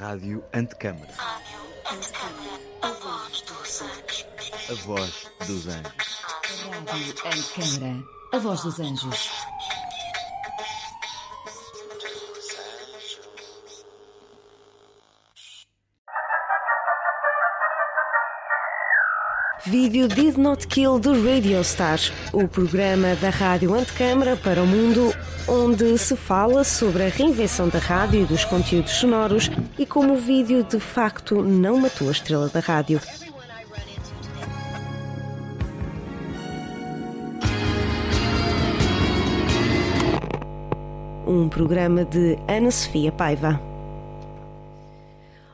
Rádio Antecâmara. A voz dos anjos. A voz dos anjos. Rádio Antecâmara. A voz dos anjos. Vídeo Did Not Kill do Radio Stars, o programa da Rádio Antecâmara para o mundo, onde se fala sobre a reinvenção da rádio e dos conteúdos sonoros e como o vídeo de facto não matou a estrela da rádio. Um programa de Ana Sofia Paiva.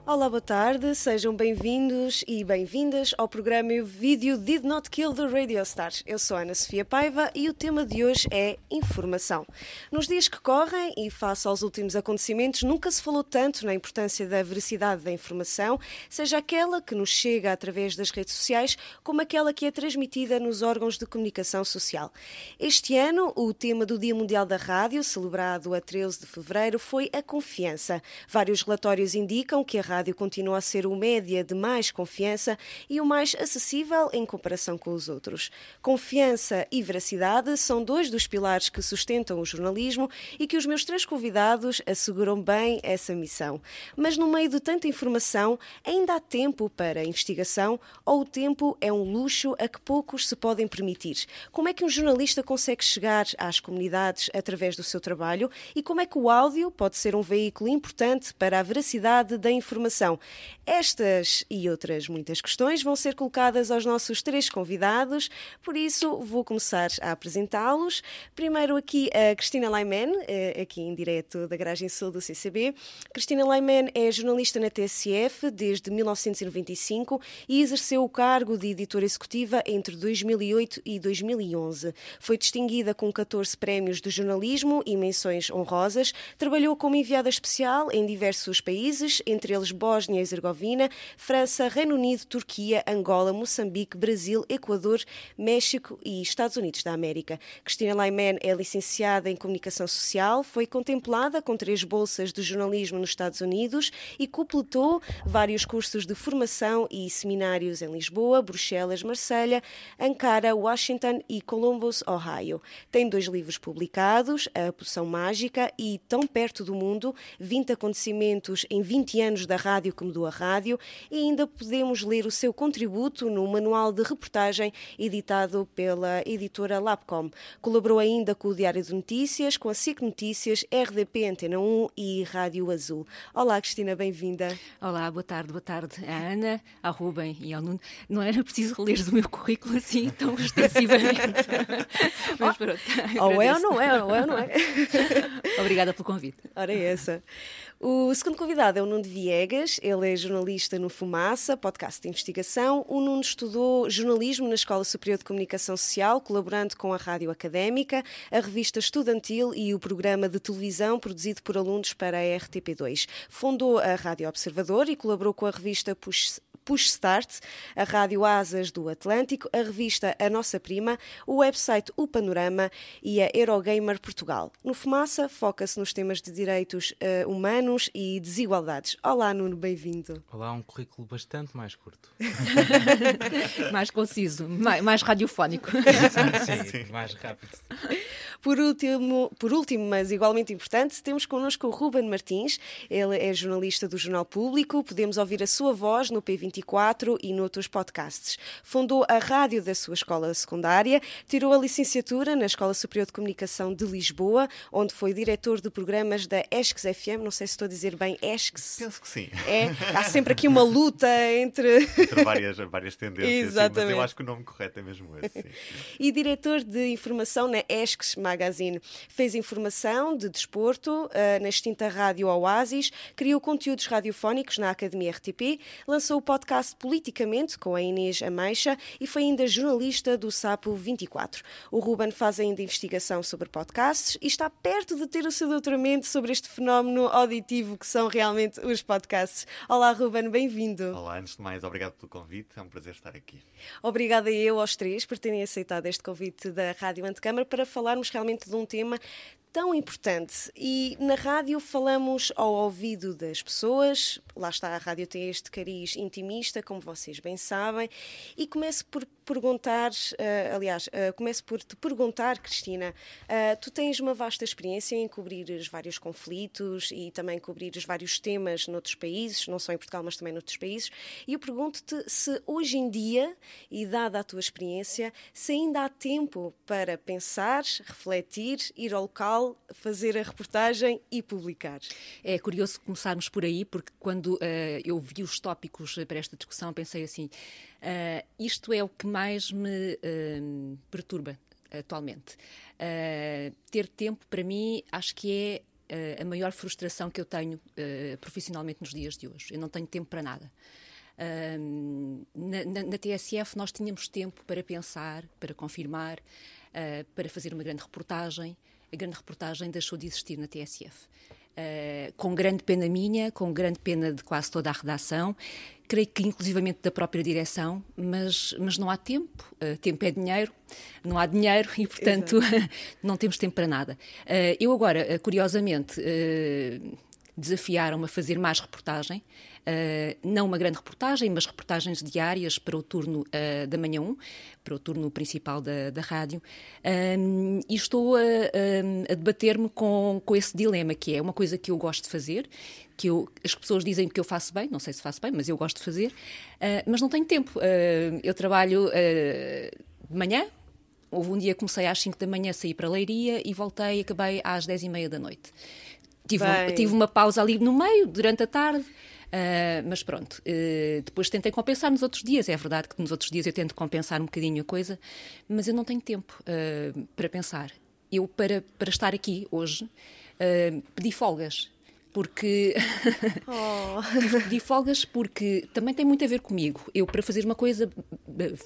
Olá, boa tarde, sejam bem-vindos e bem-vindas ao programa e vídeo Did Not Kill the Radio Stars. Eu sou Ana Sofia Paiva e o tema de hoje é informação. Nos dias que correm e face aos últimos acontecimentos, nunca se falou tanto na importância da veracidade da informação, seja aquela que nos chega através das redes sociais, como aquela que é transmitida nos órgãos de comunicação social. Este ano, o tema do Dia Mundial da Rádio, celebrado a 13 de fevereiro, foi a confiança. Vários relatórios indicam que a rádio continua a ser o média de mais confiança e o mais acessível em comparação com os outros. Confiança e veracidade são dois dos pilares que sustentam o jornalismo e que os meus três convidados asseguram bem essa missão. Mas no meio de tanta informação, ainda há tempo para investigação ou o tempo é um luxo a que poucos se podem permitir? Como é que um jornalista consegue chegar às comunidades através do seu trabalho e como é que o áudio pode ser um veículo importante para a veracidade da informação? Informação. Estas e outras muitas questões vão ser colocadas aos nossos três convidados, por isso vou começar a apresentá-los. Primeiro aqui a Cristina Laiman, eh, aqui em direto da Garagem Sul do CCB. Cristina Laiman é jornalista na TSF desde 1995 e exerceu o cargo de editora executiva entre 2008 e 2011. Foi distinguida com 14 prémios de jornalismo e menções honrosas. Trabalhou como enviada especial em diversos países, entre eles Bósnia e Herzegovina, França, Reino Unido, Turquia, Angola, Moçambique, Brasil, Equador, México e Estados Unidos da América. Cristina Laiman é licenciada em Comunicação Social, foi contemplada com três bolsas de jornalismo nos Estados Unidos e completou vários cursos de formação e seminários em Lisboa, Bruxelas, Marselha, Ankara, Washington e Columbus, Ohio. Tem dois livros publicados, A Poção Mágica e Tão Perto do Mundo, 20 acontecimentos em 20 anos da rádio que mudou a rádio e ainda podemos ler o seu contributo no manual de reportagem editado pela editora Labcom. Colaborou ainda com o Diário de Notícias, com a SIC Notícias, RDP Antena 1 e Rádio Azul. Olá, Cristina, bem-vinda. Olá, boa tarde, boa tarde à Ana, ao Rubem e ao Nuno. Não era preciso ler o meu currículo assim tão extensivamente. Mas pronto. Ou é ou não é, ou é ou não é. Obrigada pelo convite. Ora, é essa. O segundo convidado é o Nuno Viegas, ele é jornalista no Fumaça, podcast de investigação. O Nuno estudou jornalismo na Escola Superior de Comunicação Social, colaborando com a Rádio Académica, a revista estudantil e o programa de televisão produzido por alunos para a RTP2. Fundou a Rádio Observador e colaborou com a revista Push Push Start, a Rádio Asas do Atlântico, a revista A Nossa Prima, o website O Panorama e a Eurogamer Portugal. No Fumaça, foca-se nos temas de direitos uh, humanos e desigualdades. Olá, Nuno, bem-vindo. Olá, um currículo bastante mais curto. mais conciso, mais, mais radiofónico. sim, sim, mais rápido. Por último, por último, mas igualmente importante, temos connosco o Ruben Martins. Ele é jornalista do Jornal Público. Podemos ouvir a sua voz no P24 e noutros podcasts. Fundou a rádio da sua escola secundária, tirou a licenciatura na Escola Superior de Comunicação de Lisboa, onde foi diretor de programas da ESCS FM. Não sei se estou a dizer bem ESCS. Penso que sim. É, há sempre aqui uma luta entre. entre várias, várias tendências. Exatamente. Sim, mas eu acho que o nome correto é mesmo esse. Sim. e diretor de informação na ESCS Magazine. Fez informação de desporto uh, na extinta Rádio Oasis, criou conteúdos radiofónicos na Academia RTP, lançou o podcast Politicamente com a Inês Ameixa e foi ainda jornalista do Sapo 24. O Ruben faz ainda investigação sobre podcasts e está perto de ter o seu doutoramento sobre este fenómeno auditivo que são realmente os podcasts. Olá, Ruben, bem-vindo. Olá, antes de mais, obrigado pelo convite, é um prazer estar aqui. Obrigada eu aos três por terem aceitado este convite da Rádio Antecâmara para falarmos realmente de um tema tão importante. E na rádio falamos ao ouvido das pessoas, lá está, a rádio tem este cariz intimista, como vocês bem sabem, e começo por perguntar, uh, aliás, uh, começo por te perguntar, Cristina, uh, tu tens uma vasta experiência em cobrir os vários conflitos e também cobrir os vários temas noutros países, não só em Portugal, mas também noutros países, e eu pergunto-te se hoje em dia, e dada a tua experiência, se ainda há tempo para pensar, refletir, ir ao local, fazer a reportagem e publicar. É curioso começarmos por aí, porque quando eu vi os tópicos para esta discussão, pensei assim, isto é o que mais me uh, perturba atualmente. Uh, ter tempo, para mim, acho que é uh, a maior frustração que eu tenho profissionalmente nos dias de hoje. Eu não tenho tempo para nada. Na, na, na, TSF nós tínhamos tempo para pensar, para confirmar, para fazer uma grande reportagem. A grande reportagem deixou de existir na TSF. Uh, com grande pena minha, com grande pena de quase toda a redação, creio que inclusivamente da própria direção, mas, mas não há tempo. Uh, tempo é dinheiro, não há dinheiro e, portanto, não temos tempo para nada. Uh, eu agora, curiosamente, desafiaram-me a fazer mais reportagem. Uh, não uma grande reportagem, mas reportagens diárias para o turno uh, da manhã 1, para o turno principal da, da rádio. Um, e estou a, a, a debater-me com, com esse dilema, que é uma coisa que eu gosto de fazer, que eu, as pessoas dizem que eu faço bem, não sei se faço bem, mas eu gosto de fazer, uh, mas não tenho tempo. eu trabalho de manhã, Houve um dia que comecei às 5 da manhã, saí para a Leiria e voltei, acabei às 10 e meia da noite. Tive, um, tive uma pausa ali no meio, durante a tarde, Uh, mas pronto, uh, depois tentei compensar nos outros dias. É verdade que nos outros dias eu tento compensar um bocadinho a coisa, mas eu não tenho tempo uh, para pensar. Eu, para, para estar aqui hoje, pedi folgas porque oh. pedi folgas porque também tem muito a ver comigo. Eu, para fazer uma coisa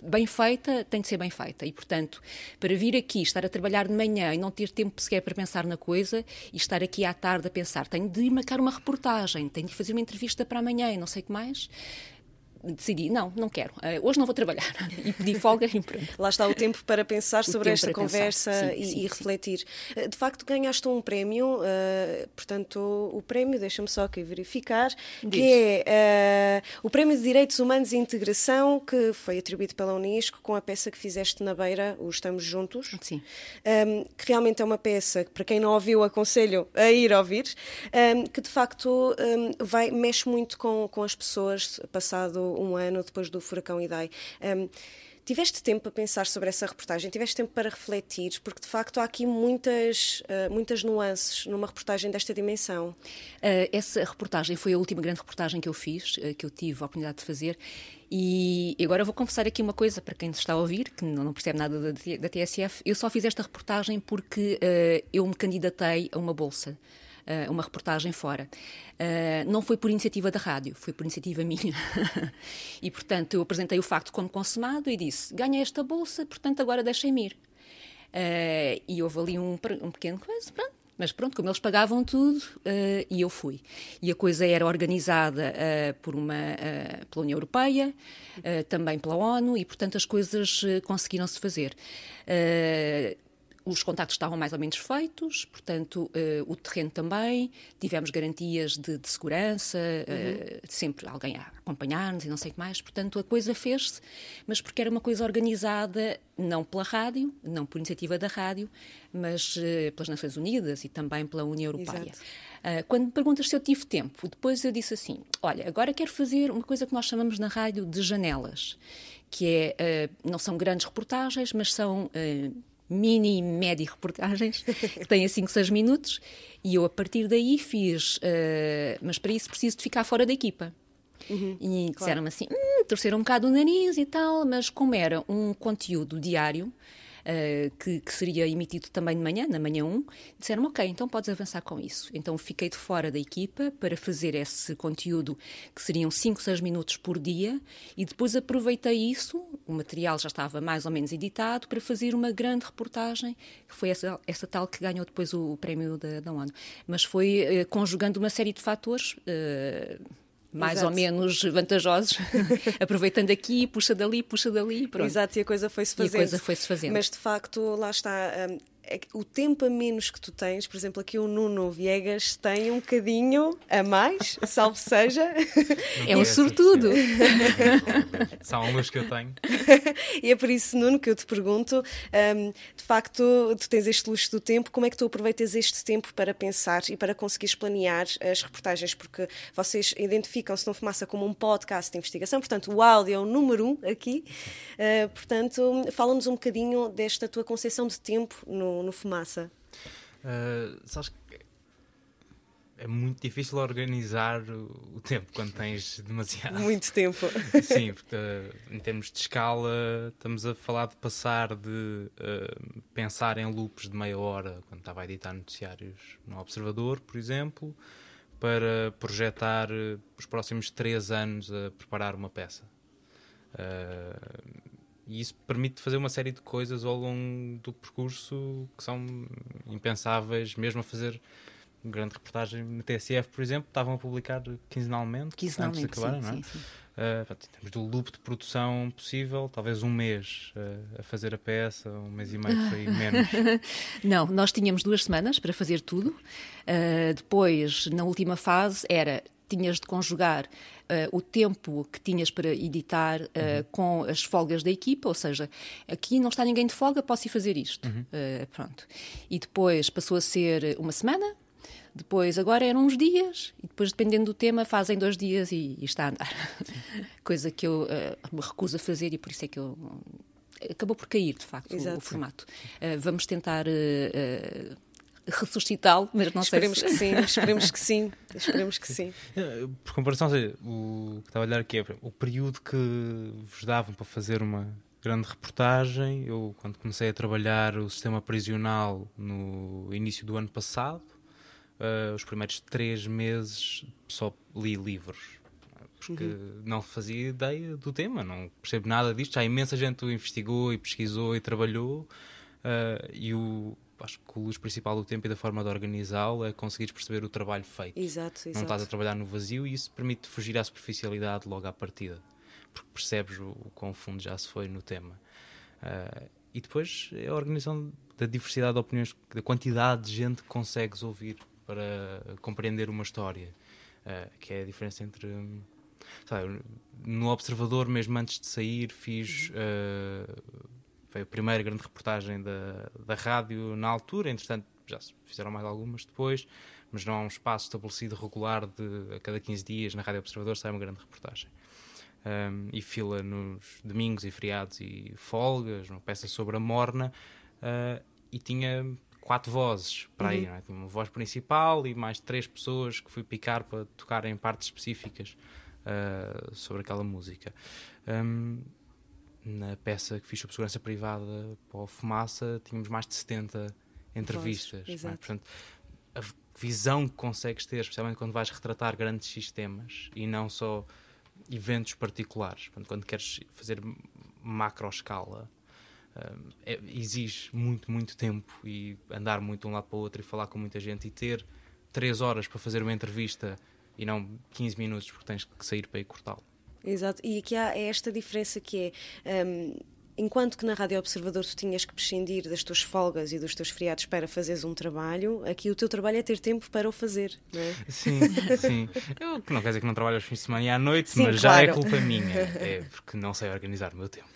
bem feita, tem de ser bem feita. E, portanto, para vir aqui, estar a trabalhar de manhã e não ter tempo sequer para pensar na coisa e estar aqui à tarde a pensar, tenho de ir marcar uma reportagem, tenho de fazer uma entrevista para amanhã e não sei o que mais, decidi, não, não quero, uh, hoje não vou trabalhar e pedi folga e pronto. Lá está o tempo para pensar o sobre esta conversa sim, e, sim, e, refletir. Sim. Eh, de facto, ganhaste um prémio, uh, portanto, o prémio, deixa-me só aqui verificar, Diz. que é uh, o Prémio de Direitos Humanos e Integração, que foi atribuído pela Unesco com a peça que fizeste na Beira, o Estamos Juntos. Sim. Um, ehm, que realmente é uma peça que, para quem não ouviu, aconselho a ir ouvir, um, ehm, que de facto um, ehm, vai, mexe muito com, com as pessoas, passado um ano depois do furacão Idai. Um, Tiveste tempo para pensar sobre essa reportagem? Tiveste tempo para refletir? Porque de facto há aqui muitas, uh, muitas nuances numa reportagem desta dimensão. Uh, essa reportagem foi a última grande reportagem que eu fiz, uh, que eu tive a oportunidade de fazer. E agora vou confessar aqui uma coisa para quem está a ouvir, que não percebe nada da, da TSF. Eu só fiz esta reportagem porque eu me candidatei a uma bolsa uh, uma reportagem fora. Uh, não foi por iniciativa da rádio, foi por iniciativa minha. e, portanto, eu apresentei o facto como consumado e disse: ganhei esta bolsa, portanto, agora deixem-me ir. Uh, e houve ali um, um pequeno coisa, pronto, mas pronto, como eles pagavam tudo, uh, e eu fui. E a coisa era organizada uh, por uma, uh, pela União Europeia, também pela ONU, e portanto as coisas conseguiram-se fazer os contactos estavam mais ou menos feitos, portanto, uh, o terreno também, tivemos garantias de, de segurança, uhum. uh, sempre alguém a acompanhar-nos e não sei o que mais, portanto, a coisa fez-se, mas porque era uma coisa organizada não pela rádio, não por iniciativa da rádio, mas uh, pelas Nações Unidas e também pela União Europeia. quando me perguntas se eu tive tempo, depois eu disse assim: olha, agora quero fazer uma coisa que nós chamamos na rádio de janelas que é, não são grandes reportagens, mas são mini e média reportagens, que têm 5, 6 minutos, e eu a partir daí fiz, uh, mas para isso preciso de ficar fora da equipa. Uhum, e disseram-me assim, hum, torceram um bocado o nariz e tal, mas como era um conteúdo diário, uh, que, que, seria emitido também de manhã, na manhã 1, disseram ok, então podes avançar com isso. Então fiquei de fora da equipa para fazer esse conteúdo que seriam 5, 6 minutos por dia e depois aproveitei isso, o material já estava mais ou menos editado, para fazer uma grande reportagem, que foi essa, essa tal que ganhou depois o, o prémio da, da ONU. Mas foi uh, conjugando uma série de fatores. Uh, mais Exato. ou menos vantajosos, aproveitando aqui, puxa dali, puxa dali, pronto. Exato, e a coisa foi-se fazendo. E a coisa foi-se fazendo. Mas de facto, lá está, hum, o tempo a menos que tu tens, por exemplo, aqui o Nuno Viegas tem um bocadinho a mais, salvo seja. É um sortudo. São alguns que eu tenho. e é por isso, Nuno, que eu te pergunto: um, de facto, tu tens este luxo do tempo, como é que tu aproveitas este tempo para pensar e para conseguires planear as reportagens? Porque vocês identificam-se no Fumaça como um podcast de investigação, portanto, o áudio é o número um aqui. Uh, portanto, fala-nos um bocadinho desta tua concepção de tempo no, no Fumaça. Uh, sabes que é muito difícil organizar o tempo quando tens demasiado. Muito tempo. Sim, porque em termos de escala, estamos a falar de passar de uh, pensar em loops de meia hora, quando estava a editar noticiários no Observador, por exemplo, para projetar os próximos três anos a preparar uma peça. Uh, e isso permite fazer uma série de coisas ao longo do percurso que são impensáveis, mesmo a fazer uma grande reportagem na TSF, por exemplo, estavam a publicar quinzenalmente, quinzenalmente antes de acabar, sim, não é? Sim, sim. Uh, temos do loop de produção possível, talvez um mês uh, a fazer a peça, um mês e meio foi menos. Não, nós tínhamos duas semanas para fazer tudo. Uh, depois, na última fase, era tinhas de conjugar uh, o tempo que tinhas para editar uh, uhum. com as folgas da equipa, ou seja, aqui não está ninguém de folga, posso ir fazer isto. Uhum. Uh, pronto. E depois passou a ser uma semana, depois agora eram uns dias, e depois, dependendo do tema, fazem dois dias e, e está a andar. Coisa que eu me recuso a fazer e por isso é que eu acabou por cair, de facto, o, o, formato. Uh, vamos tentar uh, uh, ressuscitá-lo, mas não esperemos sei se... que sim, esperemos que sim, esperemos que sim. Por comparação, o que estava a olhar aqui é o período que vos davam para fazer uma grande reportagem. Eu, quando comecei a trabalhar o sistema prisional no início do ano passado, uh, os primeiros três meses só li livros. Porque uhum. não fazia ideia do tema, não percebo nada disto. Já imensa gente o investigou e pesquisou e trabalhou. Uh, e o, acho que o luz principal do tempo e da forma de organizá-lo é conseguires perceber o trabalho feito. Exato, exato. Não estás a trabalhar no vazio e isso permite fugir à superficialidade logo à partida, porque percebes o, o quão fundo já se foi no tema. Uh, e depois é a organização da diversidade de opiniões, da quantidade de gente que consegues ouvir para compreender uma história, uh, que é a diferença entre. Sabe, no Observador, mesmo antes de sair, fiz. Uh, foi a primeira grande reportagem da, da rádio na altura, entretanto já se fizeram mais algumas depois, mas não há um espaço estabelecido regular de a cada 15 dias na Rádio Observador sai uma grande reportagem. Um, e fila nos domingos e feriados e folgas, uma peça sobre a morna, uh, e tinha quatro vozes para uhum. aí, é? tinha uma voz principal e mais três pessoas que fui picar para tocar em partes específicas uh, sobre aquela música. Um, na peça que fiz sobre segurança privada para o Fumaça, tínhamos mais de 70 entrevistas. É? Portanto, a visão que consegues ter, especialmente quando vais retratar grandes sistemas e não só eventos particulares, Portanto, quando queres fazer macro escala, um, é, exige muito, muito tempo e andar muito de um lado para o outro e falar com muita gente e ter 3 horas para fazer uma entrevista e não 15 minutos porque tens que sair para ir cortá-lo. Exato, e aqui há esta diferença que é. Um, enquanto que na Rádio Observador tu tinhas que prescindir das tuas folgas e dos teus feriados para fazeres um trabalho, aqui o teu trabalho é ter tempo para o fazer, não é? Sim, sim. Eu não quer dizer que não trabalho aos fins de semana e à noite, sim, mas claro. já é culpa minha. É porque não sei organizar o meu tempo.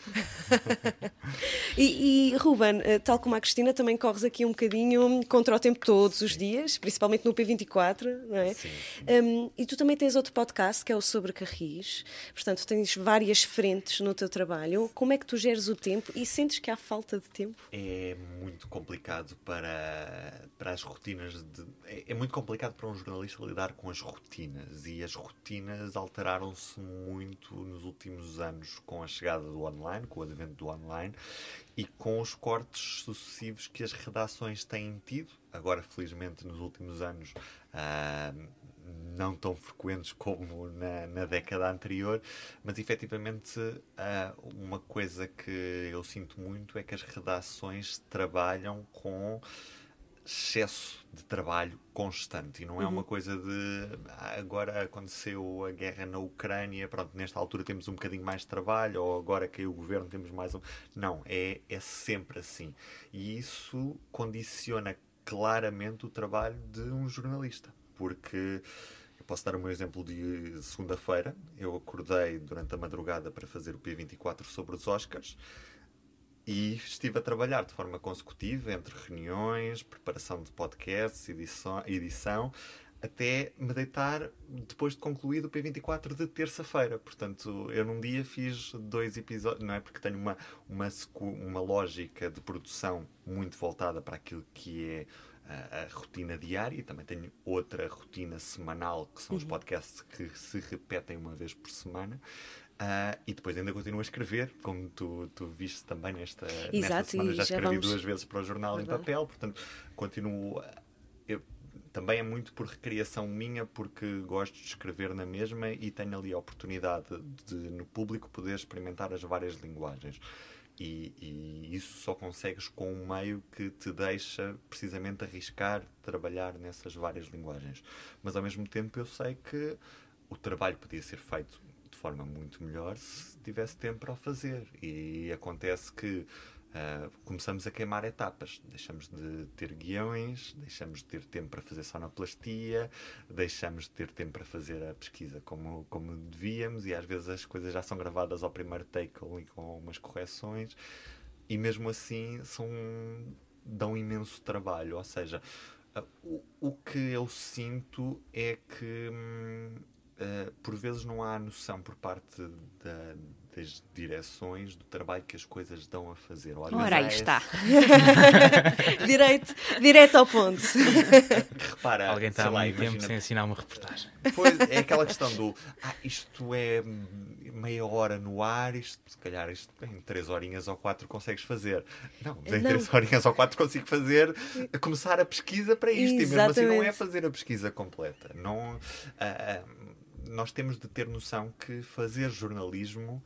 e, e Ruben, eh, tal como a Cristina, também corres aqui um bocadinho contra o tempo todos os dias, principalmente no P24, não é? Sim, sim. Um, e tu também tens outro podcast que é o Sobre Carris, portanto tens várias frentes no teu trabalho. Como é que tu geres o tempo e sentes que há falta de tempo? É muito complicado para, para as rotinas. De, é, é, muito complicado para um jornalista lidar com as rotinas e as rotinas alteraram-se muito nos últimos anos com a chegada do online, com o advento do online e com os cortes sucessivos que as redações têm tido. Agora, felizmente, nos últimos anos. Uh, não tão frequentes como na, na década anterior, mas efetivamente uh, uma coisa que eu sinto muito é que as redações trabalham com excesso de trabalho constante e não é uma coisa de ah, agora aconteceu a guerra na Ucrânia, pronto, nesta altura temos um bocadinho mais de trabalho ou agora caiu o governo temos mais um. Não, é, é sempre assim. E isso condiciona claramente o trabalho de um jornalista, porque eu posso dar o meu exemplo de segunda-feira. Eu acordei durante a madrugada para fazer o P24 sobre os Oscars e estive a trabalhar de forma consecutiva entre reuniões, preparação de podcasts, edição, edição até me deitar depois de concluído o P24 de terça-feira. Portanto, eu num dia fiz dois episódios, não é? Porque tenho uma, uma, uma lógica de produção muito voltada para aquilo que é a, a, rotina diária e também tenho outra rotina semanal, que são os podcasts que se repetem uma vez por semana. Uh, e depois ainda continuo a escrever, como tu, tu viste também nesta, Exato, nesta semana. Já escrevi vamos... duas vezes para o jornal Verdade. em papel, portanto, continuo. Eu, também é muito por recriação minha, porque gosto de escrever na mesma e tenho ali a oportunidade de, no público, poder experimentar as várias linguagens. E, e, isso só consegues com um meio que te deixa precisamente arriscar trabalhar nessas várias linguagens. Mas ao mesmo tempo eu sei que o trabalho podia ser feito forma muito melhor se tivesse tempo para o fazer. E acontece que uh, começamos a queimar etapas. Deixamos de ter guiões, deixamos de ter tempo para fazer sonoplastia, deixamos de ter tempo para fazer a pesquisa como, como devíamos, e às vezes as coisas já são gravadas ao primeiro take ali com umas correções, e mesmo assim são, dão imenso trabalho. Ou seja, uh, o, o que eu sinto é que. Uh, por vezes não há noção por parte da, das direções do trabalho que as coisas dão a fazer. Ora, aí está. direito, direito ao ponto. Repara, Alguém está há muito tempo sem assinar uma reportagem. Pois, é aquela questão do ah, isto é meia hora no ar, isto, se calhar isto em três horinhas ou quatro consegues fazer. Não, em não. três horinhas ou quatro consigo fazer, começar a pesquisa para isto. Exatamente. E mesmo assim não é fazer a pesquisa completa. Não, uh, uh, nós temos de ter noção que fazer jornalismo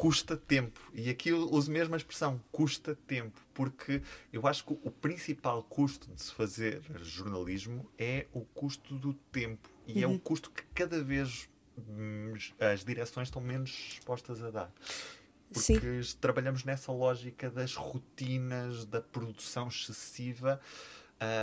custa tempo. E aqui eu uso mesmo a expressão, custa tempo, porque eu acho que o principal custo de se fazer jornalismo é o custo do tempo. E uhum. é um custo que cada vez hum, as direções estão menos dispostas a dar. Porque Sim. trabalhamos nessa lógica das rotinas, da produção excessiva.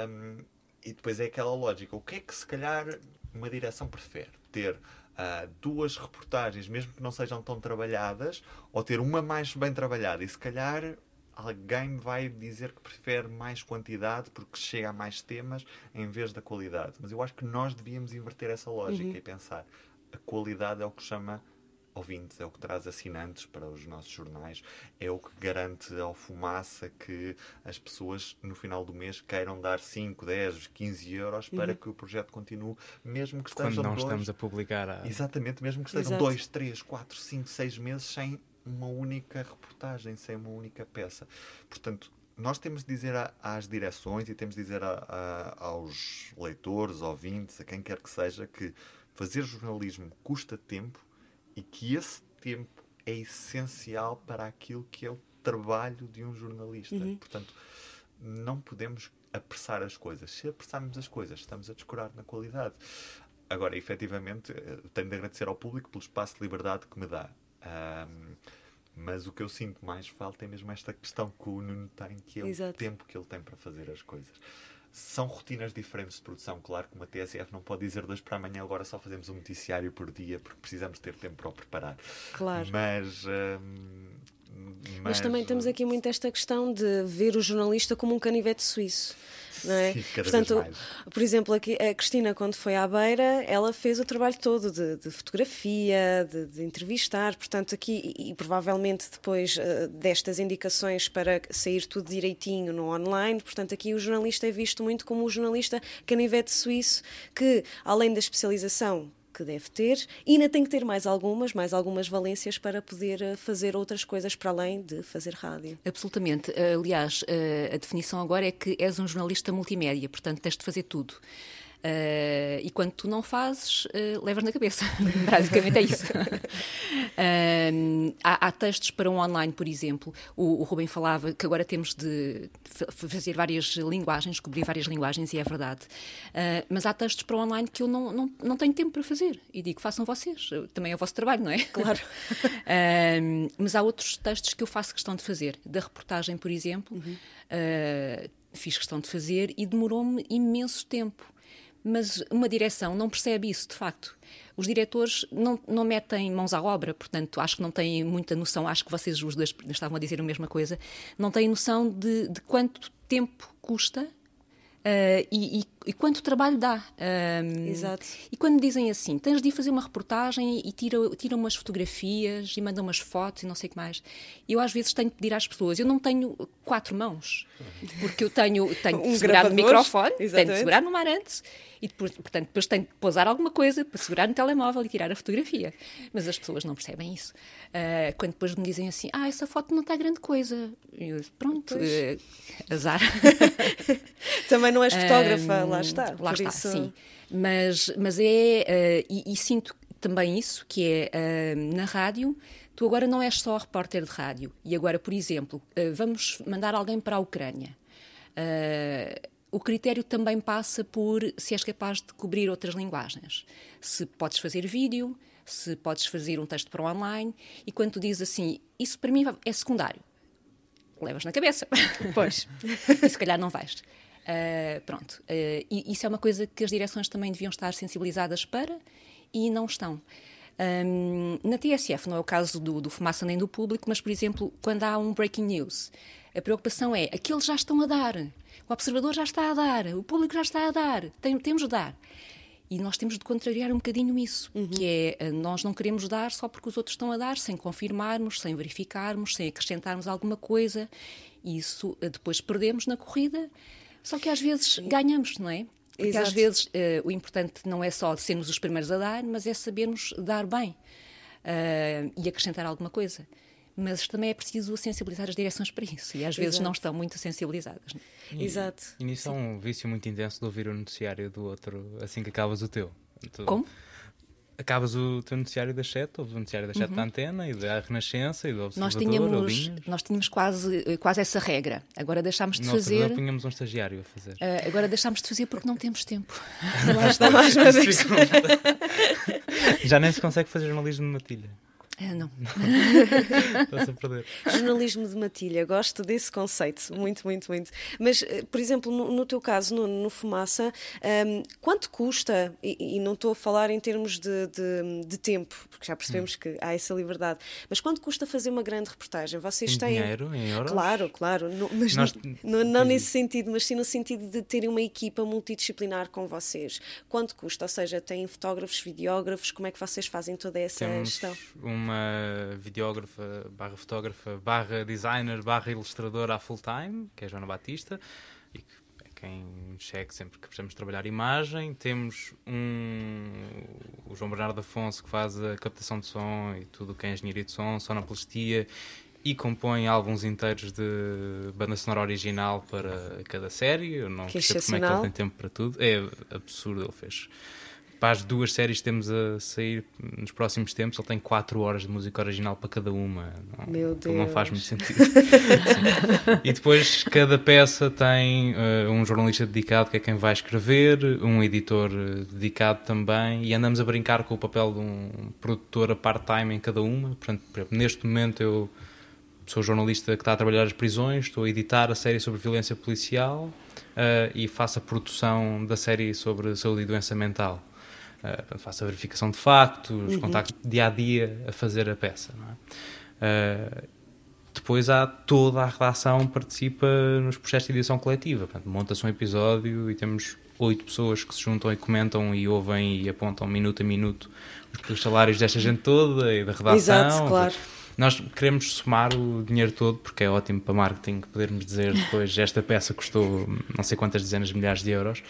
Um, e depois é aquela lógica. O que é que se calhar uma direção prefere? Ter uh, duas reportagens, mesmo que não sejam tão trabalhadas, ou ter uma mais bem trabalhada? E se calhar alguém vai dizer que prefere mais quantidade porque chega a mais temas em vez da qualidade. Mas eu acho que nós devíamos inverter essa lógica uhum. e pensar a qualidade é o que chama ouvintes, é o que traz assinantes para os nossos jornais, é o que garante ao Fumaça que as pessoas no final do mês queiram dar 5, 10, 15 euros para uhum. que o projeto continue, mesmo que estejam Quando não dois... estamos a publicar. A... Exatamente, mesmo que estejam 2, 3, 4, 5, 6 meses sem uma única reportagem, sem uma única peça. Portanto, nós temos de dizer às direções e temos de dizer a, a, aos leitores, ouvintes, a quem quer que seja, que fazer jornalismo custa tempo e que esse tempo é essencial para aquilo que é o trabalho de um jornalista. Uhum. Portanto, não podemos apressar as coisas. Se apressarmos as coisas, estamos a descurar na qualidade. Agora, efetivamente, eh, tenho de agradecer ao público pelo espaço de liberdade que me dá. Um, mas o que eu sinto mais falta é mesmo esta questão que o Nuno tem, que é Exato. o tempo que ele tem para fazer as coisas são rotinas diferentes de produção. Claro que uma TSF não pode dizer dois para amanhã, agora só fazemos um noticiário por dia, porque precisamos ter tempo para o preparar. Claro. Mas. Hum, mas, mas, também temos aqui muito esta questão de ver o jornalista como um canivete suíço. Não é? Sim, Portanto, por exemplo, aqui, a Cristina, quando foi à beira, ela fez o trabalho todo de, de fotografia, de, de, entrevistar. Portanto, aqui, e, e provavelmente depois uh, destas indicações para sair tudo direitinho no online, portanto, aqui o jornalista é visto muito como o jornalista canivete suíço, que além da especialização que deve ter e ainda tem que ter mais algumas, mais algumas valências para poder eh, fazer outras coisas para além de fazer rádio. Absolutamente. Aliás, eh, a definição agora é que és um jornalista multimédia, portanto tens de fazer tudo. Uh, e quando tu não fazes, uh, levas na cabeça. Basicamente é isso. Uh, há, há, textos para um online, por exemplo. O, o Rubem falava que agora temos de fazer várias linguagens, cobrir várias linguagens, e é verdade. mas há textos para um online que eu não, não, não tenho tempo para fazer. E digo, façam vocês. Também é o vosso trabalho, não é? Claro. mas há outros textos que eu faço questão de fazer. Da reportagem, por exemplo, uhum. fiz questão de fazer e demorou-me imenso tempo mas uma direção não percebe isso, de facto. Os diretores não, não metem mãos à obra, portanto, acho que não têm muita noção, acho que vocês os dois estavam a dizer a mesma coisa, não têm noção de, de quanto tempo custa Uh, e, e, e, quanto trabalho dá. Um, Exato. E quando dizem assim, tens de ir fazer uma reportagem e tira, tira umas fotografias e manda umas fotos e não sei o que mais. Eu às vezes tenho que pedir às pessoas, eu não tenho quatro mãos, porque eu tenho, tenho um segurar no microfone, exatamente. tenho de segurar no mar antes e portanto depois tenho de pousar alguma coisa para segurar no telemóvel e tirar a fotografia. Mas as pessoas não percebem isso. Uh, quando depois me dizem assim, ah, essa foto não está grande coisa. Eu, pronto, uh, azar. Também não és fotógrafa, um, lá está. Lá está, isso... sim. Mas, mas é, uh, e, e, sinto também isso, que é na rádio, tu agora não és só repórter de rádio. E agora, por exemplo, vamos mandar alguém para a Ucrânia. Uh, o critério também passa por se és capaz de cobrir outras linguagens. Se podes fazer vídeo, se podes fazer um texto para o online, e quando tu dizes assim, isso para mim é secundário, levas na cabeça. Pois. e se calhar não vais. Uh, pronto. Uh, isso é uma coisa que as direções também deviam estar sensibilizadas para e não estão. Um, na TSF não é o caso do, do Fumaça nem do público, mas, por exemplo, quando há um breaking news, a preocupação é aqueles já estão a dar o observador já está a dar, o público já está a dar, tem, temos de dar. E nós temos de contrariar um bocadinho isso, uhum. que é eh, nós não queremos dar só porque os outros estão a dar, sem confirmarmos, sem verificarmos, sem acrescentarmos alguma coisa. E isso depois perdemos na corrida, só que às vezes ganhamos, não é? Porque Exato. às vezes uh, o importante não é só sermos os primeiros a dar, mas é sabermos dar bem uh, e acrescentar alguma coisa mas também é preciso sensibilizar as direções para isso e às vezes Exato. não estão muito sensibilizadas. E, Exato. E nisso é um vício muito intenso de ouvir o noticiário do outro assim que acabas o teu. Tu, Como? Acabas o teu noticiário da Chet, ouves o noticiário da Chet uhum. da Antena e da Renascença e do Observador. Nós tínhamos, nós tínhamos quase, quase essa regra. Agora deixámos de Nossa, fazer. Agora punhamos um estagiário a fazer. Uh, agora deixámos de fazer porque não temos tempo. Lá está mais uma vez. Já nem se consegue fazer jornalismo de matilha. É, não. Estás a perder. Jornalismo de matilha, gosto desse conceito, muito, muito, muito. Mas, eh, por exemplo, no, no teu caso, no, no Fumaça, um, quanto custa, e, e, não estou a falar em termos de, de, de tempo, porque já percebemos hum. que há essa liberdade, mas quanto custa fazer uma grande reportagem? Vocês em têm. Dinheiro, em euros? Claro, claro, no, mas Nós... no, não nesse sentido, mas sim no sentido de terem uma equipa multidisciplinar com vocês. Quanto custa? Ou seja, têm fotógrafos, videógrafos, como é que vocês fazem toda essa Temos gestão? Uma uma videógrafa, barra fotógrafa, barra designer, barra ilustradora a full time, que é a Joana Batista, e que é quem cheque sempre que precisamos trabalhar imagem. Temos um, o João Bernardo Afonso, que faz a captação de som e tudo o que é engenharia de som, sonoplastia, e compõe álbuns inteiros de banda sonora original para cada série. Eu não que sei como é que ele tem tempo para tudo. É absurdo, ele fez para as duas séries que temos a sair nos próximos tempos, ele tem 4 horas de música original para cada uma. Não, Meu Deus. Não faz muito sentido. e depois cada peça tem uh, um jornalista dedicado, que é quem vai escrever, um editor uh, dedicado também, e andamos a brincar com o papel de um produtor a part-time em cada uma. Portanto, neste momento eu sou jornalista que está a trabalhar as prisões, estou a editar a série sobre violência policial uh, e faço a produção da série sobre saúde e doença mental. Uh, faço a verificação de factos, uhum. contacto dia a dia a fazer a peça. É? Uh, depois há toda a redação participa nos processos de edição coletiva. monta-se um episódio e temos oito pessoas que se juntam e comentam e ouvem e apontam minuto a minuto os salários desta gente toda e da redação. Exato, claro. Nós queremos somar o dinheiro todo porque é ótimo para marketing podermos dizer depois esta peça custou não sei quantas dezenas de milhares de euros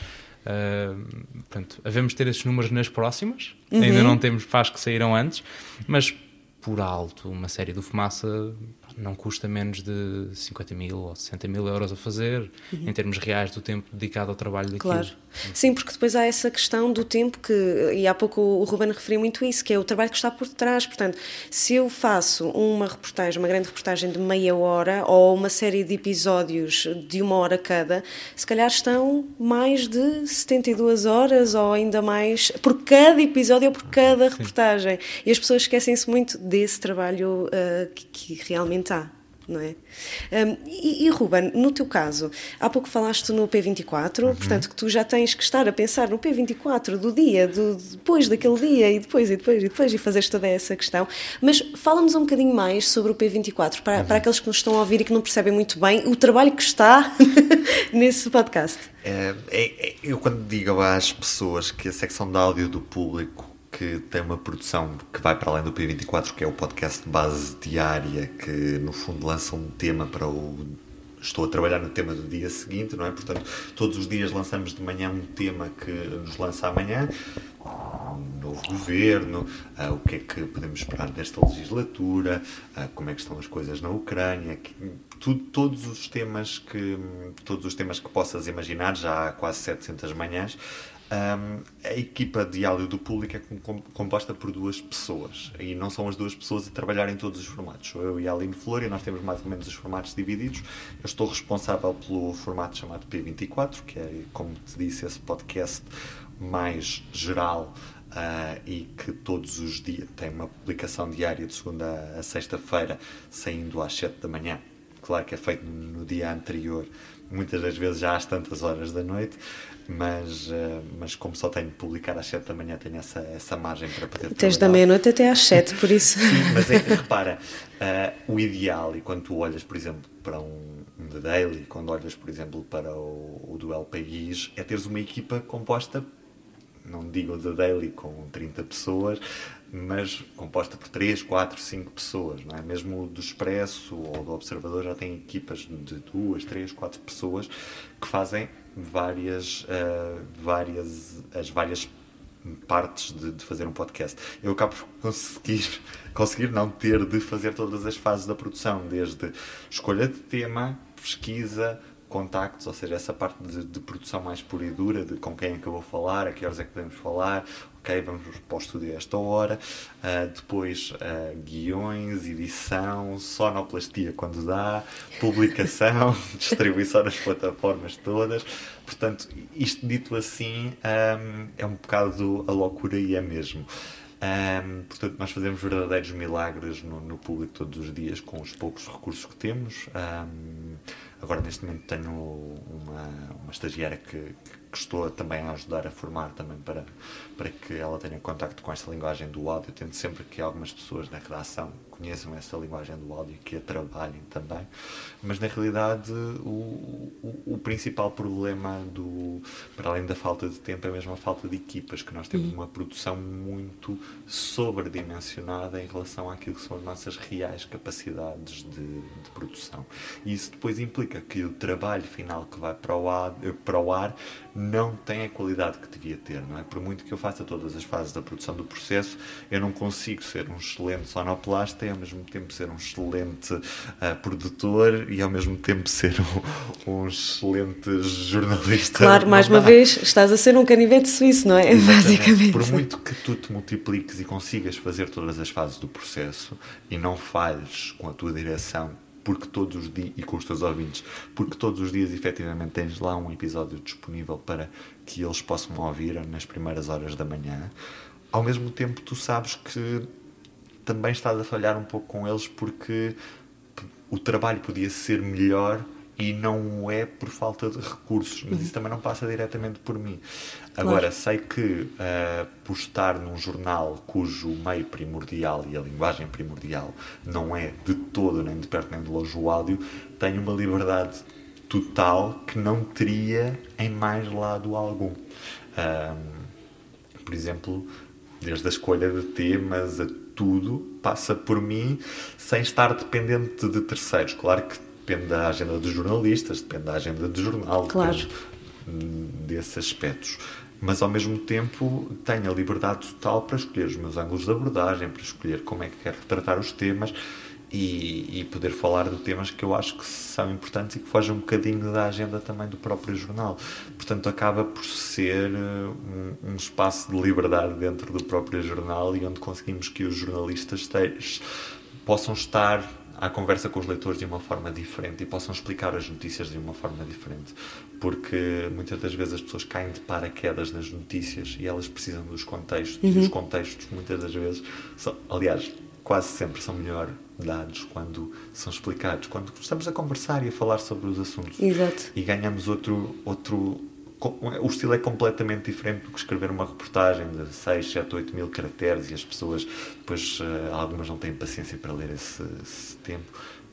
Uh, portanto, havemos ter esses números nas próximas, uhum. ainda não temos faz que saíram antes, mas por alto, uma série do Fumaça não custa menos de 50 mil ou 60 mil euros a fazer, em termos reais do tempo dedicado ao trabalho daquilo. Claro. Sim, porque depois há essa questão do tempo que, e há pouco o Ruben referiu muito isso, que é o trabalho que está por trás. Portanto, se eu faço uma reportagem, uma grande reportagem de meia hora ou uma série de episódios de uma hora cada, se calhar estão mais de 72 horas ou ainda mais por cada episódio ou por cada reportagem. E as pessoas esquecem-se muito desse trabalho uh, que, que realmente há não é? Um, e, e, Ruben, no teu caso, há pouco falaste no P24, uhum. portanto que tu já tens que estar a pensar no P24 do dia, do, depois daquele dia e depois e depois e depois e fazeres toda essa questão. Mas fala-nos um bocadinho mais sobre o P24 para, uhum. para aqueles que nos estão a ouvir e que não percebem muito bem o trabalho que está nesse podcast. É, é, eu quando digo às pessoas que a secção de áudio do público que tem uma produção que vai para além do P24, que é o podcast de base diária, que no fundo lança um tema para o. Estou a trabalhar no tema do dia seguinte, não é? Portanto, todos os dias lançamos de manhã um tema que nos lança amanhã. Novo governo, uh, o que é que podemos esperar desta legislatura, uh, como é que estão as coisas na Ucrânia, que, tudo, todos os temas que todos os temas que possas imaginar, já há quase 700 manhãs, um, a equipa de áudio do público é composta por duas pessoas e não são as duas pessoas a trabalhar em todos os formatos. Sou eu e a Aline Flor e nós temos mais ou menos os formatos divididos. Eu estou responsável pelo formato chamado P24, que é, como te disse, esse podcast mais geral uh, e que todos os dias tem uma publicação diária de segunda a sexta-feira, saindo às 7 da manhã. Claro que é feito no dia anterior, muitas das vezes já às tantas horas da noite mas, uh, mas como só tenho de publicar às 7 da manhã, tenho essa, essa margem para poder. Tens da meia-noite até às 7, por isso. Sim, mas é que repara, uh, o ideal, e quando tu olhas, por exemplo, para um, um The Daily, quando olhas, por exemplo, para o, o Duel País, é teres uma equipa composta, não digo The Daily com 30 pessoas, mas composta por 3, 4, 5 pessoas, não é? Mesmo do Expresso ou do Observador já tem equipas de 2, 3, 4 pessoas que fazem várias, uh, várias, as várias partes de, de, fazer um podcast. Eu acabo por conseguir, conseguir não ter de fazer todas as fases da produção, desde escolha de tema, pesquisa, contactos, ou seja, essa parte de, de, produção mais pura e dura, de com quem é que eu vou falar, a que horas é que podemos falar, ok, vamos para o estúdio a esta hora, uh, depois uh, guiões, edição, sonoplastia quando dá, publicação, distribuição nas plataformas todas. Portanto, isto dito assim um, é um bocado a loucura e é mesmo. Um, portanto, nós fazemos verdadeiros milagres no, no, público todos os dias com os poucos recursos que temos. Um, agora, neste momento, tenho uma, uma estagiária que, que estou também a ajudar a formar também para, para que ela tenha contacto com esta linguagem do áudio. Tento sempre que algumas pessoas na redação conheçam essa linguagem do áudio e que a trabalhem também. Mas na realidade o, o, o, principal problema do para além da falta de tempo é mesmo a falta de equipas, que nós temos uma produção muito sobredimensionada em relação àquilo que são as nossas reais capacidades de, de produção. E isso depois implica que o trabalho final que vai para o ar, para o ar não tem a qualidade que devia ter, não é? Por muito que eu faça todas as fases da produção do processo, eu não consigo ser um excelente sonoplasta e ao mesmo tempo ser um excelente uh, produtor e ao mesmo tempo ser um, um excelente jornalista. Claro, mais uma vez, estás a ser um canivete suíço, não é? Exatamente. Basicamente. Por muito que tu te multipliques e consigas fazer todas as fases do processo e não falhes com a tua direção porque todos os dias, e com os teus ouvintes, porque todos os dias efetivamente tens lá um episódio disponível para que eles possam ouvir nas primeiras horas da manhã. Ao mesmo tempo, tu sabes que também estás a falhar um pouco com eles porque o trabalho podia ser melhor e não é por falta de recursos, mas isso também não passa diretamente por mim. Claro. Agora, sei que uh, por estar num jornal cujo meio primordial e a linguagem primordial não é de todo, nem de perto, nem de longe o áudio, tenho uma liberdade total que não teria em mais lado algum. por exemplo, desde a escolha de temas a tudo passa por mim sem estar dependente de terceiros. Claro que depende da agenda dos jornalistas, depende da agenda do jornal, claro. depende desses aspectos. Mas ao mesmo tempo tenho a liberdade total para escolher os meus ângulos de abordagem, para escolher como é que quero tratar os temas e, e poder falar de temas que eu acho que são importantes e que fogem um bocadinho da agenda também do próprio jornal. Portanto, acaba por ser uh, um, um espaço de liberdade dentro do próprio jornal e onde conseguimos que os jornalistas estejam, possam estar à conversa com os leitores de uma forma diferente e possam explicar as notícias de uma forma diferente. Porque muitas das vezes as pessoas caem de paraquedas nas notícias e elas precisam dos contextos. Uhum. E os contextos, muitas das vezes, são, aliás, quase sempre são melhor dados quando são explicados, quando estamos a conversar e a falar sobre os assuntos. Exato. E ganhamos outro, outro o estilo é completamente diferente do que escrever uma reportagem de 6, 7, 8 mil caracteres e as pessoas, depois, eh, algumas não têm paciência para ler esse, esse tempo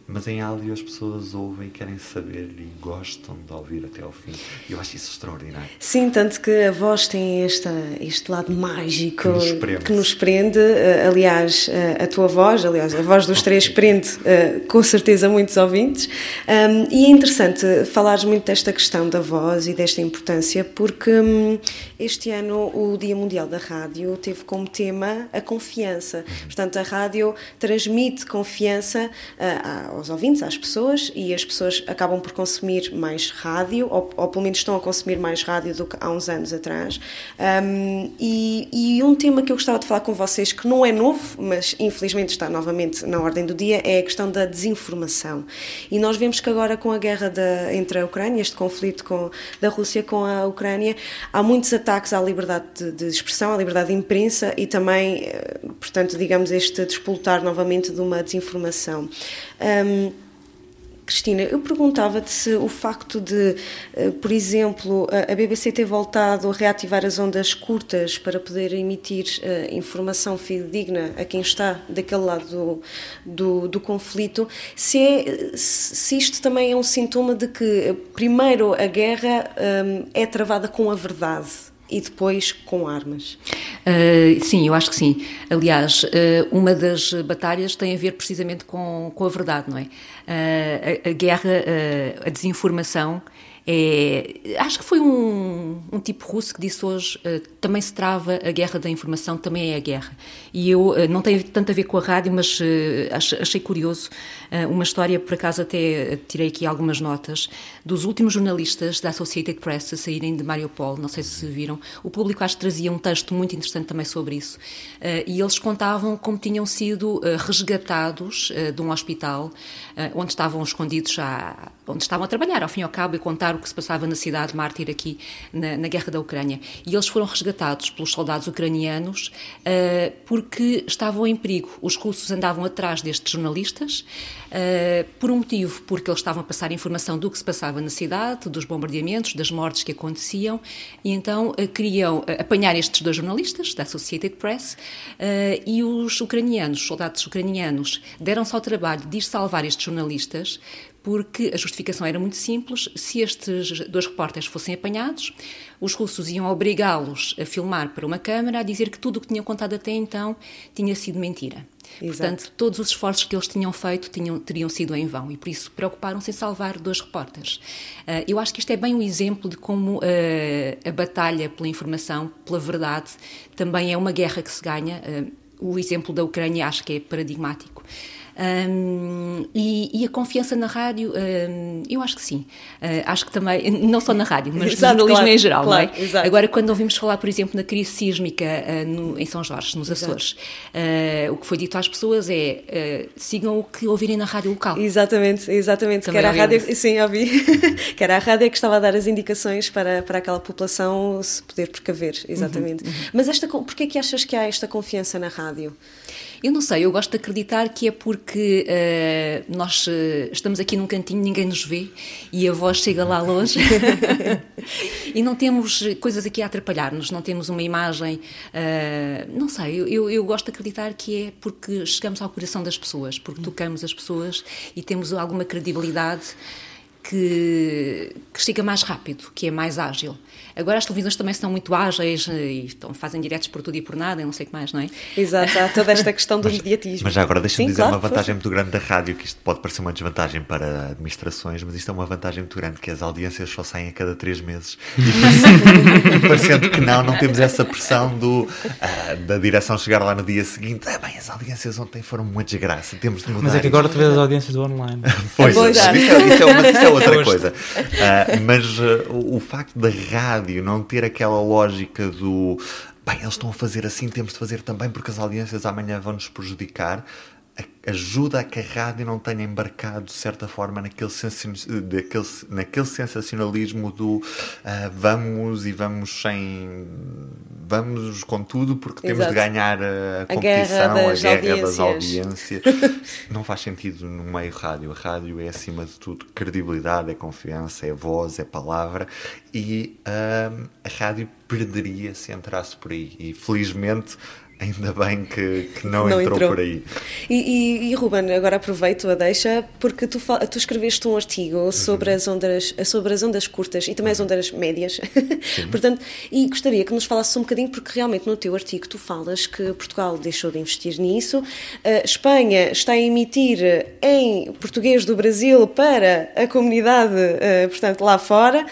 mas em áudio as pessoas ouvem, querem saber e gostam de ouvir até ao fim. Eu acho isso extraordinário. Sim, tanto que a voz tem esta, este lado mágico Que nos prende. que nos prende. Uh, aliás, uh, a tua voz, aliás, a voz dos três prende uh, com certeza muitos ouvintes. E é interessante falares muito desta questão da voz e desta importância, porque um, este ano o Dia Mundial da Rádio teve como tema a confiança. Portanto, a rádio transmite confiança uh, aos ouvintes, às pessoas, e as pessoas acabam por consumir mais rádio, ou, ou pelo menos estão a consumir mais rádio do que há uns anos atrás. Um, e, e, um tema que eu gostava de falar com vocês, que não é novo, mas infelizmente está novamente na ordem do dia, é a questão da desinformação. E nós vemos que agora, com a guerra entre a Ucrânia, este conflito com, da Rússia com a Ucrânia, há muitos ataques à liberdade de, de expressão, à liberdade de imprensa e também, portanto, digamos, este despoltar novamente de uma desinformação. Um, Cristina, eu perguntava-te se o facto de, por exemplo, a BBC ter voltado a reativar as ondas curtas para poder emitir informação fidedigna a quem está daquele lado do, do, do conflito, se, é, se isto também é um sintoma de que, primeiro, a guerra é travada com a verdade e depois com armas? Uh, sim, eu acho que sim. Aliás, uh, uma das batalhas tem a ver precisamente com, com a verdade, não é? Uh, a, a, guerra, a desinformação. É, acho que foi um, um, tipo russo que disse hoje uh, também se trava a guerra da informação, também é a guerra. E eu uh, não tem tanto a ver com a rádio, mas uh, achei curioso uma história, por acaso até tirei aqui algumas notas, dos últimos jornalistas da Associated Press a saírem de Mariupol, não sei se viram. O público acho que trazia um texto muito interessante também sobre isso. e eles contavam como tinham sido resgatados de um hospital onde estavam escondidos já, onde estavam a trabalhar, ao fim e ao cabo, e contar o que se passava na cidade mártir aqui na, na guerra da Ucrânia. E eles foram resgatados pelos soldados ucranianos porque estavam em perigo. Os russos andavam atrás destes jornalistas uh, por um motivo, porque eles estavam a passar informação do que se passava na cidade, dos bombardeamentos, das mortes que aconteciam, e então uh, queriam apanhar estes dois jornalistas da Associated Press e os ucranianos, os soldados ucranianos, deram-se ao trabalho de ir salvar estes jornalistas porque a justificação era muito simples: se estes dois repórteres fossem apanhados, os russos iam obrigá-los a filmar para uma câmara, a dizer que tudo o que tinham contado até então tinha sido mentira. Exato. Portanto, todos os esforços que eles tinham feito tinham, teriam sido em vão e por isso preocuparam-se em salvar dois repórteres. Uh, eu acho que isto é bem um exemplo de como uh, a batalha pela informação, pela verdade, também é uma guerra que se ganha. Uh, o exemplo da Ucrânia acho que é paradigmático. Um, e, e, a confiança na rádio, um, eu acho que sim. Uh, acho que também, não só na rádio, mas exato, no jornalismo claro, em geral, claro, não é? Exato. Agora, quando ouvimos falar, por exemplo, na crise sísmica uh, no, em São Jorge, nos Açores, uh, o que foi dito às pessoas é sigam o que ouvirem na rádio local. Exatamente, exatamente. Também que era a rádio, sim, ouvi. que era a rádio que estava a dar as indicações para, para aquela população se poder precaver, exatamente. Uhum, Mas esta, porquê é que achas que há esta confiança na rádio? Eu não sei, eu gosto de acreditar que é porque uh, nós uh, estamos aqui num cantinho, ninguém nos vê e a voz chega lá longe e não temos coisas aqui a atrapalhar-nos, não temos uma imagem. Uh, não sei, eu, eu, gosto de acreditar que é porque chegamos ao coração das pessoas, porque tocamos as pessoas e temos alguma credibilidade que, que chega mais rápido, que é mais ágil. Agora as televisões também são muito ágeis e estão, fazem diretos por tudo e por nada, e não sei o que mais, não é? Exato, há toda esta questão do mediatismo. Mas já agora deixa-me dizer claro, uma vantagem muito grande da rádio, que isto pode parecer uma desvantagem para administrações, mas isto é uma vantagem muito grande, que as audiências só saem a cada três meses. E parecendo, parecendo que não, não temos essa pressão do, uh, da direção chegar lá no dia seguinte, ah, bem, as audiências ontem foram uma desgraça. Temos de mudar. Mas é que isto." agora tu vês as audiências do online. Pois, Pois. mas isso, é, isso é- mas isso é outra Pois. coisa. Ah, mas o, o facto da rádio não ter aquela lógica do bem, eles estão a fazer assim, temos de fazer também porque as audiências amanhã vão nos prejudicar. A- Ajuda a que a rádio não tenha embarcado de certa forma naquele, sensi- daquele, naquele sensacionalismo do ah, vamos e vamos sem vamos com tudo porque temos Exato. de ganhar a, A guerra competição, a das guerra das audiências. audiências não faz sentido no meio rádio. A rádio é, acima de tudo, credibilidade, é confiança, é voz, é palavra. E hum, a rádio perderia se entrasse por aí. E felizmente, ainda bem que, que não, Não entrou, entrou. por aí. E, e, e, Ruben, agora aproveito a deixa, porque tu, tu escreveste um artigo sobre, as ondas, sobre as ondas curtas e também as ondas médias. Portanto, e gostaria que nos falasses um bocadinho, porque realmente no teu artigo tu falas que Portugal deixou de investir nisso, a Espanha está a emitir em português do Brasil para a comunidade, eh, portanto, lá fora.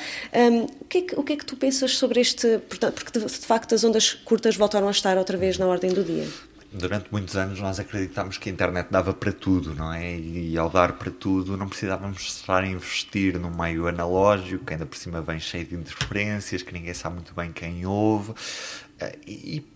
O é que, o que é que tu pensas sobre este. Porque de, facto as ondas curtas voltaram a estar outra vez na ordem do dia. Durante muitos anos nós acreditámos que a internet dava para tudo, não é? E ao dar para tudo não precisávamos estar a investir no meio analógico, que ainda por cima vem cheio de interferências, que ninguém sabe muito bem quem ouve. Eh, E,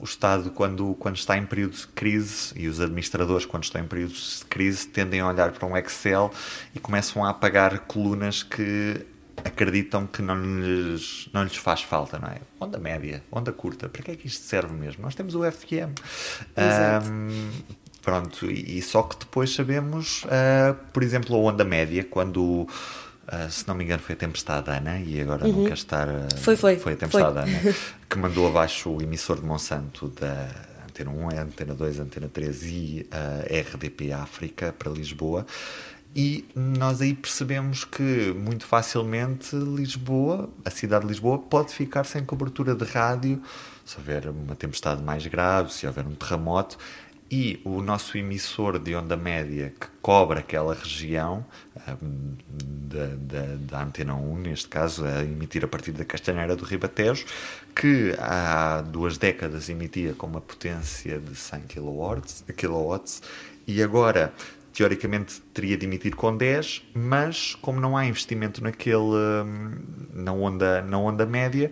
o Estado, quando, quando está em períodos de crise, e os administradores, quando estão em períodos de crise, tendem a olhar para um Excel e começam a apagar colunas que acreditam que não lhes, não lhes faz falta, não é? Onda média, onda curta, para que é que isto serve mesmo? Nós temos o FQM. Exato. Ahm, pronto, e, e só que depois sabemos, ah, por exemplo, a onda média, quando, ah, se não me engano, foi a tempestade Ana, e agora não quero estar. ah, Foi, foi, Foi a tempestade foi. Ana, que mandou abaixo o emissor de Monsanto da Antena 1, a Antena 2, a Antena 3 e a RDP África para Lisboa. E nós aí percebemos que muito facilmente Lisboa, a cidade de Lisboa, pode ficar sem cobertura de rádio se houver uma tempestade mais grave, se houver um terremoto. E o nosso emissor de onda média que cobre aquela região, hum, da, da, da Antena 1, neste caso, a emitir a partir da Castanheira do Ribatejo, que há duas décadas emitia com uma potência de 100 kW, kilowatts e agora teoricamente teria de emitir com 10, mas como não há investimento naquele hum, na onda, na onda média,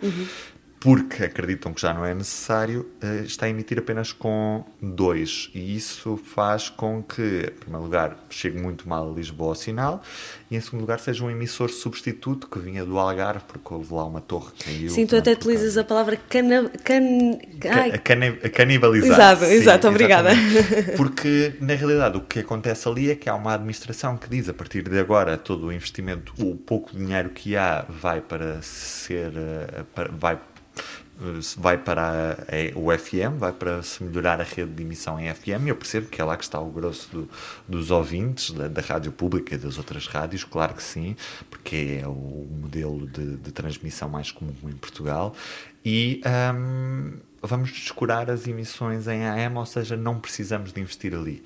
porque acreditam que já não é necessário, eh, está a emitir apenas com 2. E isso faz com que, em primeiro lugar, chegue muito mal a Lisboa ao sinal, e em segundo lugar, seja um emissor substituto que vinha do Algarve, porque houve lá uma torre que caiu. Sim, tu até não, por utilizas a palavra cana... can... Ai, Ca- cani- canibalizar. Exato, Sim, exato, obrigada. Porque, na realidade, o que acontece ali é que há uma administração que diz a partir de agora todo o investimento, o pouco dinheiro que há vai para ser. eh, para- vai, vai para é, o FM, vai para se melhorar a rede de emissão em FM. Eu percebo que é lá que está o grosso do- dos ouvintes da, da rádio pública e das outras rádios, claro que sim, porque é o modelo de, de transmissão mais comum em Portugal. E hum, vamos descurar as emissões em AM, ou seja, não precisamos de investir ali.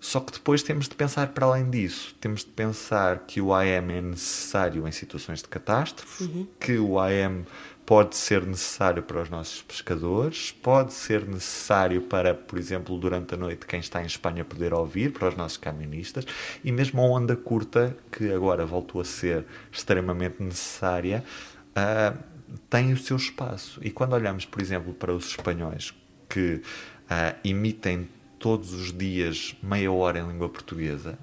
Só que depois temos de pensar para além disso. Temos de pensar que o AM é necessário em situações de catástrofe, que o AM pode ser necessário para os nossos pescadores, pode ser necessário para, por exemplo, durante a noite, quem está em Espanha poder ouvir, para os nossos camionistas, e mesmo a onda curta, que agora voltou a ser extremamente necessária, ah, tem o seu espaço. E quando olhamos, por exemplo, para os espanhóis que ah, emitem todos os dias meia hora em língua portuguesa,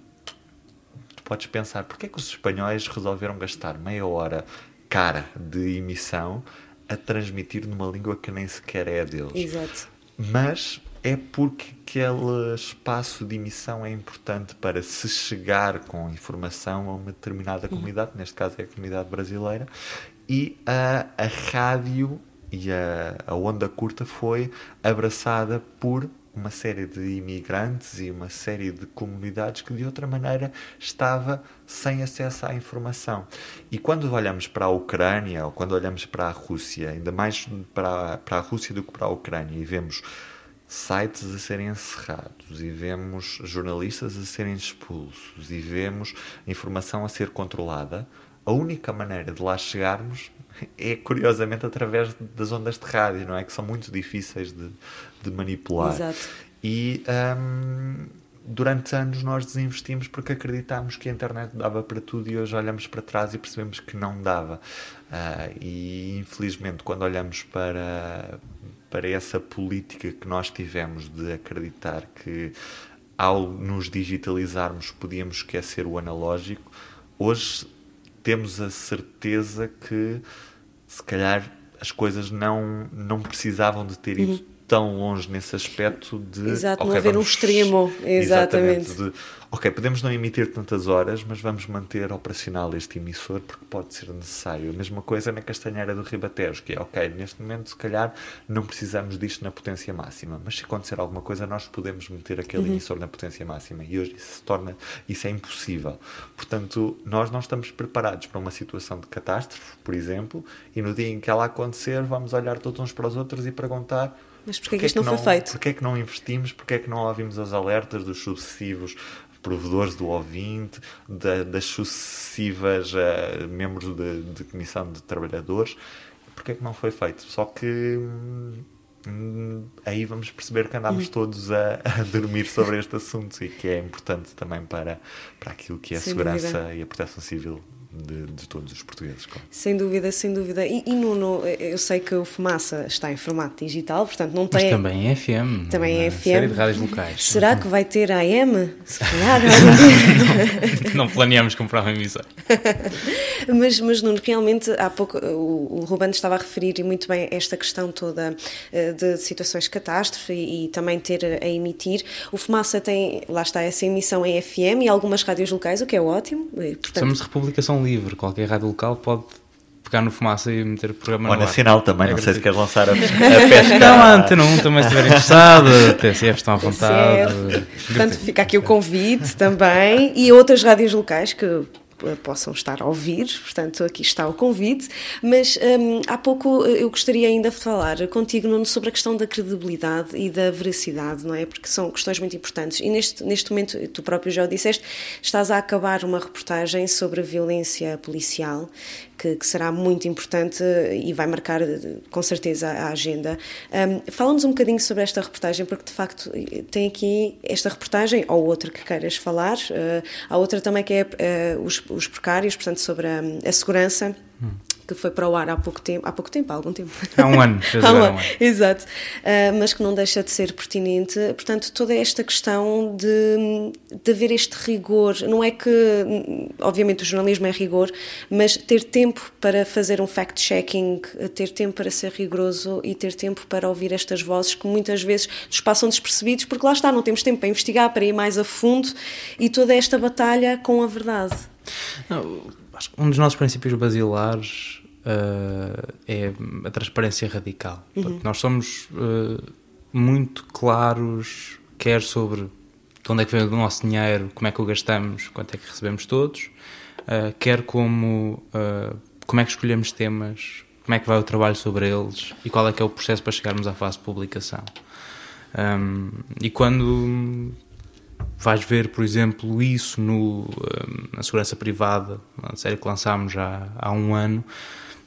tu podes pensar porque é que os espanhóis resolveram gastar meia hora cara de emissão a transmitir numa língua que nem sequer é deles. Exato. Mas é porque aquele espaço de emissão é importante para se chegar com informação a uma determinada comunidade, neste caso é a comunidade brasileira, e a, a rádio e a, a onda curta foi abraçada por uma série de imigrantes e uma série de comunidades que de outra maneira estava sem acesso à informação. E quando olhamos para a Ucrânia ou quando olhamos para a Rússia, ainda mais para, para a Rússia do que para a Ucrânia, e vemos sites a serem encerrados e vemos jornalistas a serem expulsos e vemos informação a ser controlada, a única maneira de lá chegarmos é curiosamente através das ondas de rádio, não é? Que são muito difíceis de, de manipular. Exato. E hum, durante anos nós desinvestimos porque acreditámos que a internet dava para tudo e hoje olhamos para trás e percebemos que não dava. Ah, e infelizmente, quando olhamos para, para essa política que nós tivemos de acreditar que ao nos digitalizarmos podíamos esquecer o analógico, hoje temos a certeza que se calhar as coisas não, não precisavam de ter ido tão longe nesse aspecto de. Exato, não ok, haver um vamos- extremo, exatamente. de, ok, podemos não emitir tantas horas, mas vamos manter operacional este emissor porque pode ser necessário. A mesma coisa na Castanheira do Ribatejo, que é ok, neste momento se calhar não precisamos disto na potência máxima, mas se acontecer alguma coisa nós podemos meter aquele Uhum. emissor na potência máxima e hoje isso se torna, isso é impossível. Portanto, nós não estamos preparados para uma situação de catástrofe, por exemplo, e no dia em que ela acontecer vamos olhar todos uns para os outros e perguntar Mas porquê que isto não foi feito? Porquê é que não investimos? Porquê é que não ouvimos os alertas dos sucessivos provedores do ouvinte, da- das sucessivas eh, membros de, de comissão de trabalhadores? Porquê é que não foi feito? Só que hum, hum, aí vamos perceber que Hum. andámos todos a, a dormir sobre este assunto e que é importante também para, para aquilo que é a segurança dúvida. e a proteção civil de, de todos os portugueses. claro. Sem dúvida, sem dúvida. E, e Nuno, eu sei que o Fumaça está em formato digital, portanto não Mas tem. também é FM. Também é FM. série de rádios locais. Será que vai ter AM? Se calhar. dia. não planeamos comprar uma emissora. mas, mas Nuno, realmente há pouco o, o Ruben estava a referir muito bem esta questão toda eh, de situações de catástrofe e, e também ter a emitir. O Fumaça tem, lá está, essa emissão em FM e algumas rádios locais, o que é ótimo. E, portanto, Somos de republicação livre. Qualquer rádio local pode pegar no fumaça e meter o programa Ou no ar. nacional também, É não sei se gratuito. queres lançar a. A pesca Não, a Antena 1 também estiver interessado, a TSF estão à vontade. Portanto, fica aqui o convite também e outras rádios locais que possam estar a ouvir, portanto aqui está o convite, mas hum, há pouco eh, eu gostaria ainda de falar contigo Nuno sobre a questão da credibilidade e da veracidade, não é? Porque são questões muito importantes. E neste, neste momento, tu próprio já o disseste, estás a acabar uma reportagem sobre a violência policial que, que será muito importante e vai marcar com certeza a agenda. Um, Fala-nos um bocadinho sobre esta reportagem, porque de facto tem aqui esta reportagem, ou outra que queiras falar, uh, há outra também que é uh, os, os precários, portanto, sobre a, a segurança. Que foi para o ar há pouco tempo, há pouco tempo, há algum tempo. Há um ano, Há um ano. Exato, Uh, mas que não deixa de ser pertinente. Portanto, toda esta questão de, de haver este rigor, não é que, obviamente, o jornalismo é rigor, mas ter tempo para fazer um fact-checking, ter tempo para ser rigoroso e ter tempo para ouvir estas vozes que muitas vezes nos passam despercebidos, porque lá está, não temos tempo para investigar, para ir mais a fundo e toda esta batalha com a verdade. Não, acho que um dos nossos princípios basilares eh, é a transparência radical. Portanto, Nós somos eh, muito claros, quer sobre de onde é que vem o nosso dinheiro, como é que o gastamos, quanto é que recebemos todos, eh, quer como como é que escolhemos temas, como é que vai o trabalho sobre eles e qual é que é o processo para chegarmos à fase de publicação. Um, e quando vais ver, por exemplo, isso no, um, na segurança privada, uma série que lançámos já há um ano,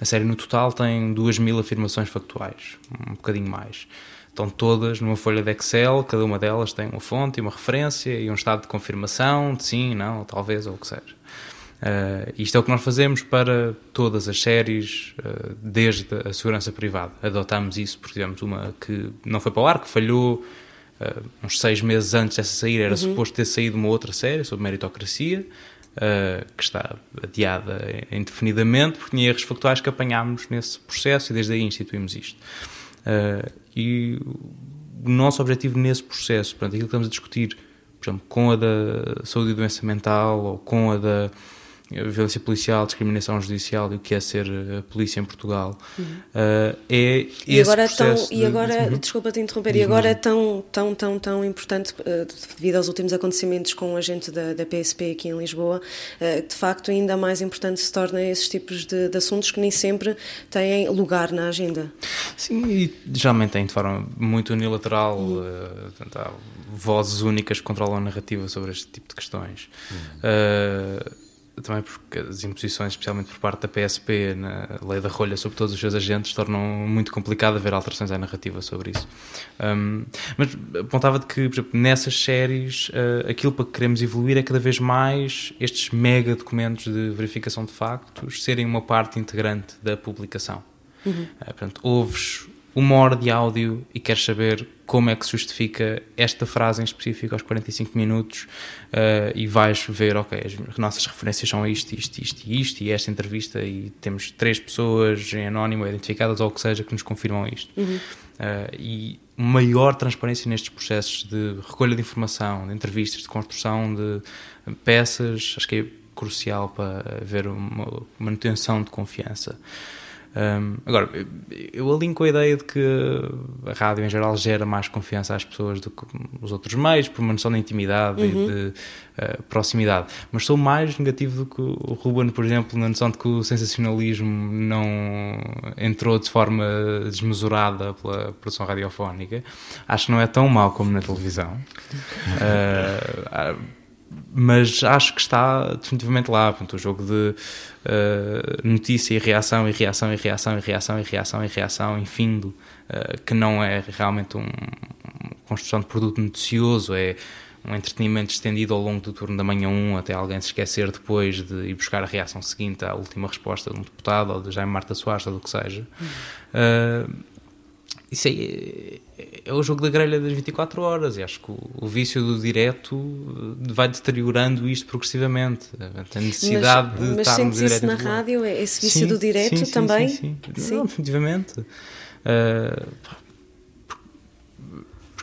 a série no total tem duas mil afirmações factuais, um bocadinho mais. Estão todas numa folha de Excel, cada uma delas tem uma fonte uma referência e um estado de confirmação, de sim, não, talvez, ou o que seja. Uh, isto é o que nós fazemos para todas as séries, uh, desde a segurança privada. Adotámos isso, porque tivemos uma que não foi para o ar, que falhou uh, uns seis meses antes dessa sair. Era suposto ter saído uma outra série sobre meritocracia, que está adiada indefinidamente, porque tinha erros factuais que apanhámos nesse processo e desde aí instituímos isto. e o nosso objetivo nesse processo, portanto, aquilo que estamos a discutir, por exemplo, com a da saúde e doença mental ou com a da violência policial, discriminação judicial e o que é ser a polícia em Portugal uh, é E esse agora, é tão, processo e de- agora Uhum. desculpa te interromper, e agora é tão, tão, tão, tão importante, eh, devido aos últimos acontecimentos com a gente da, da PSP aqui em Lisboa, eh, de facto ainda mais importante se torna esses tipos de, de assuntos que nem sempre têm lugar na agenda. Sim, e geralmente tem de forma muito unilateral, eh, portanto, há vozes únicas que controlam a narrativa sobre este tipo de questões. Eh, também porque as imposições, especialmente por parte da PSP, na lei da rolha sobre todos os seus agentes, tornam muito complicado haver alterações à narrativa sobre isso. Um, mas apontava de que, por exemplo, nessas séries, uh, aquilo para que queremos evoluir é cada vez mais estes mega documentos de verificação de factos serem uma parte integrante da publicação. Uhum. Uh, portanto, ouves uma hora de áudio e queres saber como é que se justifica esta frase em específico aos 45 minutos uh, e vais ver, ok, as nossas referências são isto, isto, isto e isto e esta entrevista e temos três pessoas em anónimo identificadas ou o que seja que nos confirmam isto. Uhum. Uh, e maior transparência nestes processos de recolha de informação, de entrevistas, de construção de peças, acho que é crucial para haver uma manutenção de confiança. Um, agora, eu alinho com a ideia de que a rádio em geral gera mais confiança às pessoas do que os outros meios, por uma noção de intimidade uhum. e de uh, proximidade. Mas sou mais negativo do que o Ruben, por exemplo, na noção de que o sensacionalismo não entrou de forma desmesurada pela produção radiofónica. Acho que não é tão mau como na televisão. Uh, mas acho que está definitivamente lá. Portanto, o jogo de uh, notícia e reação, e reação, e reação, e reação, e reação, e reação, infindo, uh, que não é realmente um, uma construção de produto noticioso, é um entretenimento estendido ao longo do turno da manhã 1 até alguém se esquecer depois de ir buscar a reação seguinte à última resposta de um deputado ou de Jaime Marta Soares ou do que seja. Uh, isso é, é o jogo da grelha das 24 horas. E acho que o, o, vício do direto eh, vai deteriorando isto progressivamente. A necessidade mas, de mas estar no direto. Mas isso na rádio, é esse vício sim, do direto sim, sim, também? Sim, sim. sim. Não, definitivamente. Uh,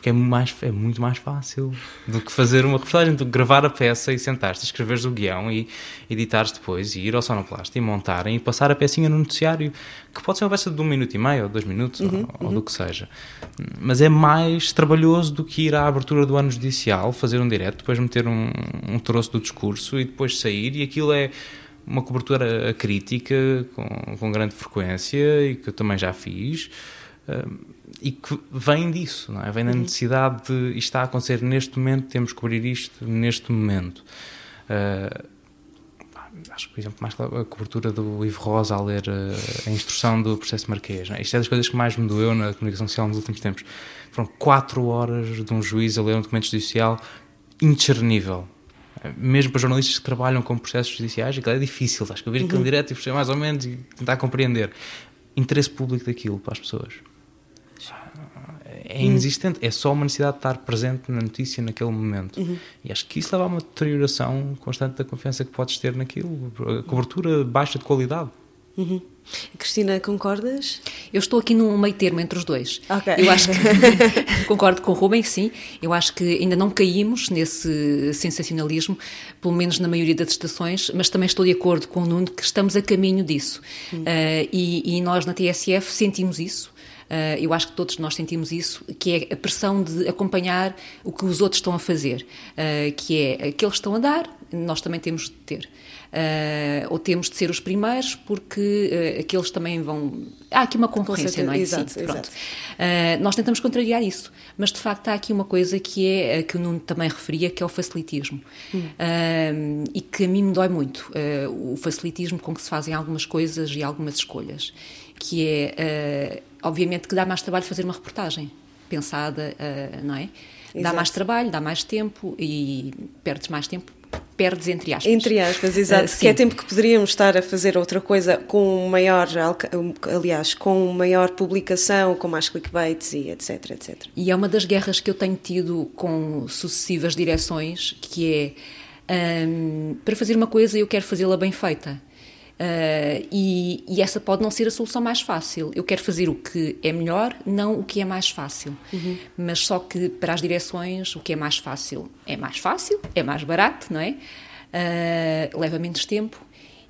porque é, mais, é muito mais fácil do que fazer uma reportagem, do que gravar a peça e sentar-te, escreveres o guião e editares depois e ir ao sonoplasta e montarem e passar a pecinha no noticiário, que pode ser uma peça de um minuto e meio ou dois minutos uhum, ou, uhum. ou, do que seja. Mas é mais trabalhoso do que ir à abertura do ano judicial, fazer um direto, depois meter um, um troço do discurso e depois sair e aquilo é uma cobertura crítica com, com grande frequência e que eu também já fiz e que vem disso, não é? Vem da uhum. necessidade de isto está a acontecer neste momento, temos que cobrir isto neste momento. Uh, acho que, por exemplo, mais a cobertura do Ivo Rosa a ler uh, a instrução do processo marquês. É? Isto é das coisas que mais me doeu na comunicação social nos últimos tempos. Foram quatro horas de um juiz a ler um documento judicial indiscernível. Mesmo para jornalistas que trabalham com processos judiciais, aquilo é difícil. Acho que ouvir aquilo uhum. direto e perceber mais ou menos e tentar compreender. Interesse público daquilo para as pessoas é inexistente, é só uma necessidade de estar presente na notícia naquele momento. Uhum. E acho que isso leva a uma deterioração constante da confiança que podes ter naquilo, a cobertura baixa de qualidade. Uhum. Cristina, concordas? Eu estou aqui num meio termo entre os dois. Okay. Eu acho que concordo com o Rubem, sim. Eu acho que ainda não caímos nesse sensacionalismo, pelo menos na maioria das estações, mas também estou de acordo com o Nuno que estamos a caminho disso. Uhum. Uh, e, e, nós na TSF sentimos isso. Uh, eu acho que todos nós sentimos isso, que é a pressão de acompanhar o que os outros estão a fazer, uh, que é aqueles que estão a dar, nós também temos de ter. Uh, ou temos de ser os primeiros porque uh, aqueles também vão. Há aqui uma concorrência, não é? Exato, Sim, exato. Uh, nós tentamos contrariar isso, mas de facto há aqui uma coisa que é que o Nuno também referia, que é o facilitismo. Hum. e que a mim me dói muito. o facilitismo com que se fazem algumas coisas e algumas escolhas. Que é, obviamente, que dá mais trabalho fazer uma reportagem pensada, não é? Dá mais trabalho, dá mais tempo e perdes mais tempo perdes entre aspas. Entre aspas, exato. Uh, que é tempo que poderíamos estar a fazer outra coisa com maior, aliás, com maior publicação, com mais clickbaits e etc, etc. E é uma das guerras que eu tenho tido com sucessivas direções, que é um, para fazer uma coisa eu quero fazê-la bem feita. Uh, e, e, essa pode não ser a solução mais fácil. Eu quero fazer o que é melhor, não o que é mais fácil. Uhum. Mas só que para as direções, o que é mais fácil é mais fácil, é mais barato, não é? Uh, leva menos tempo.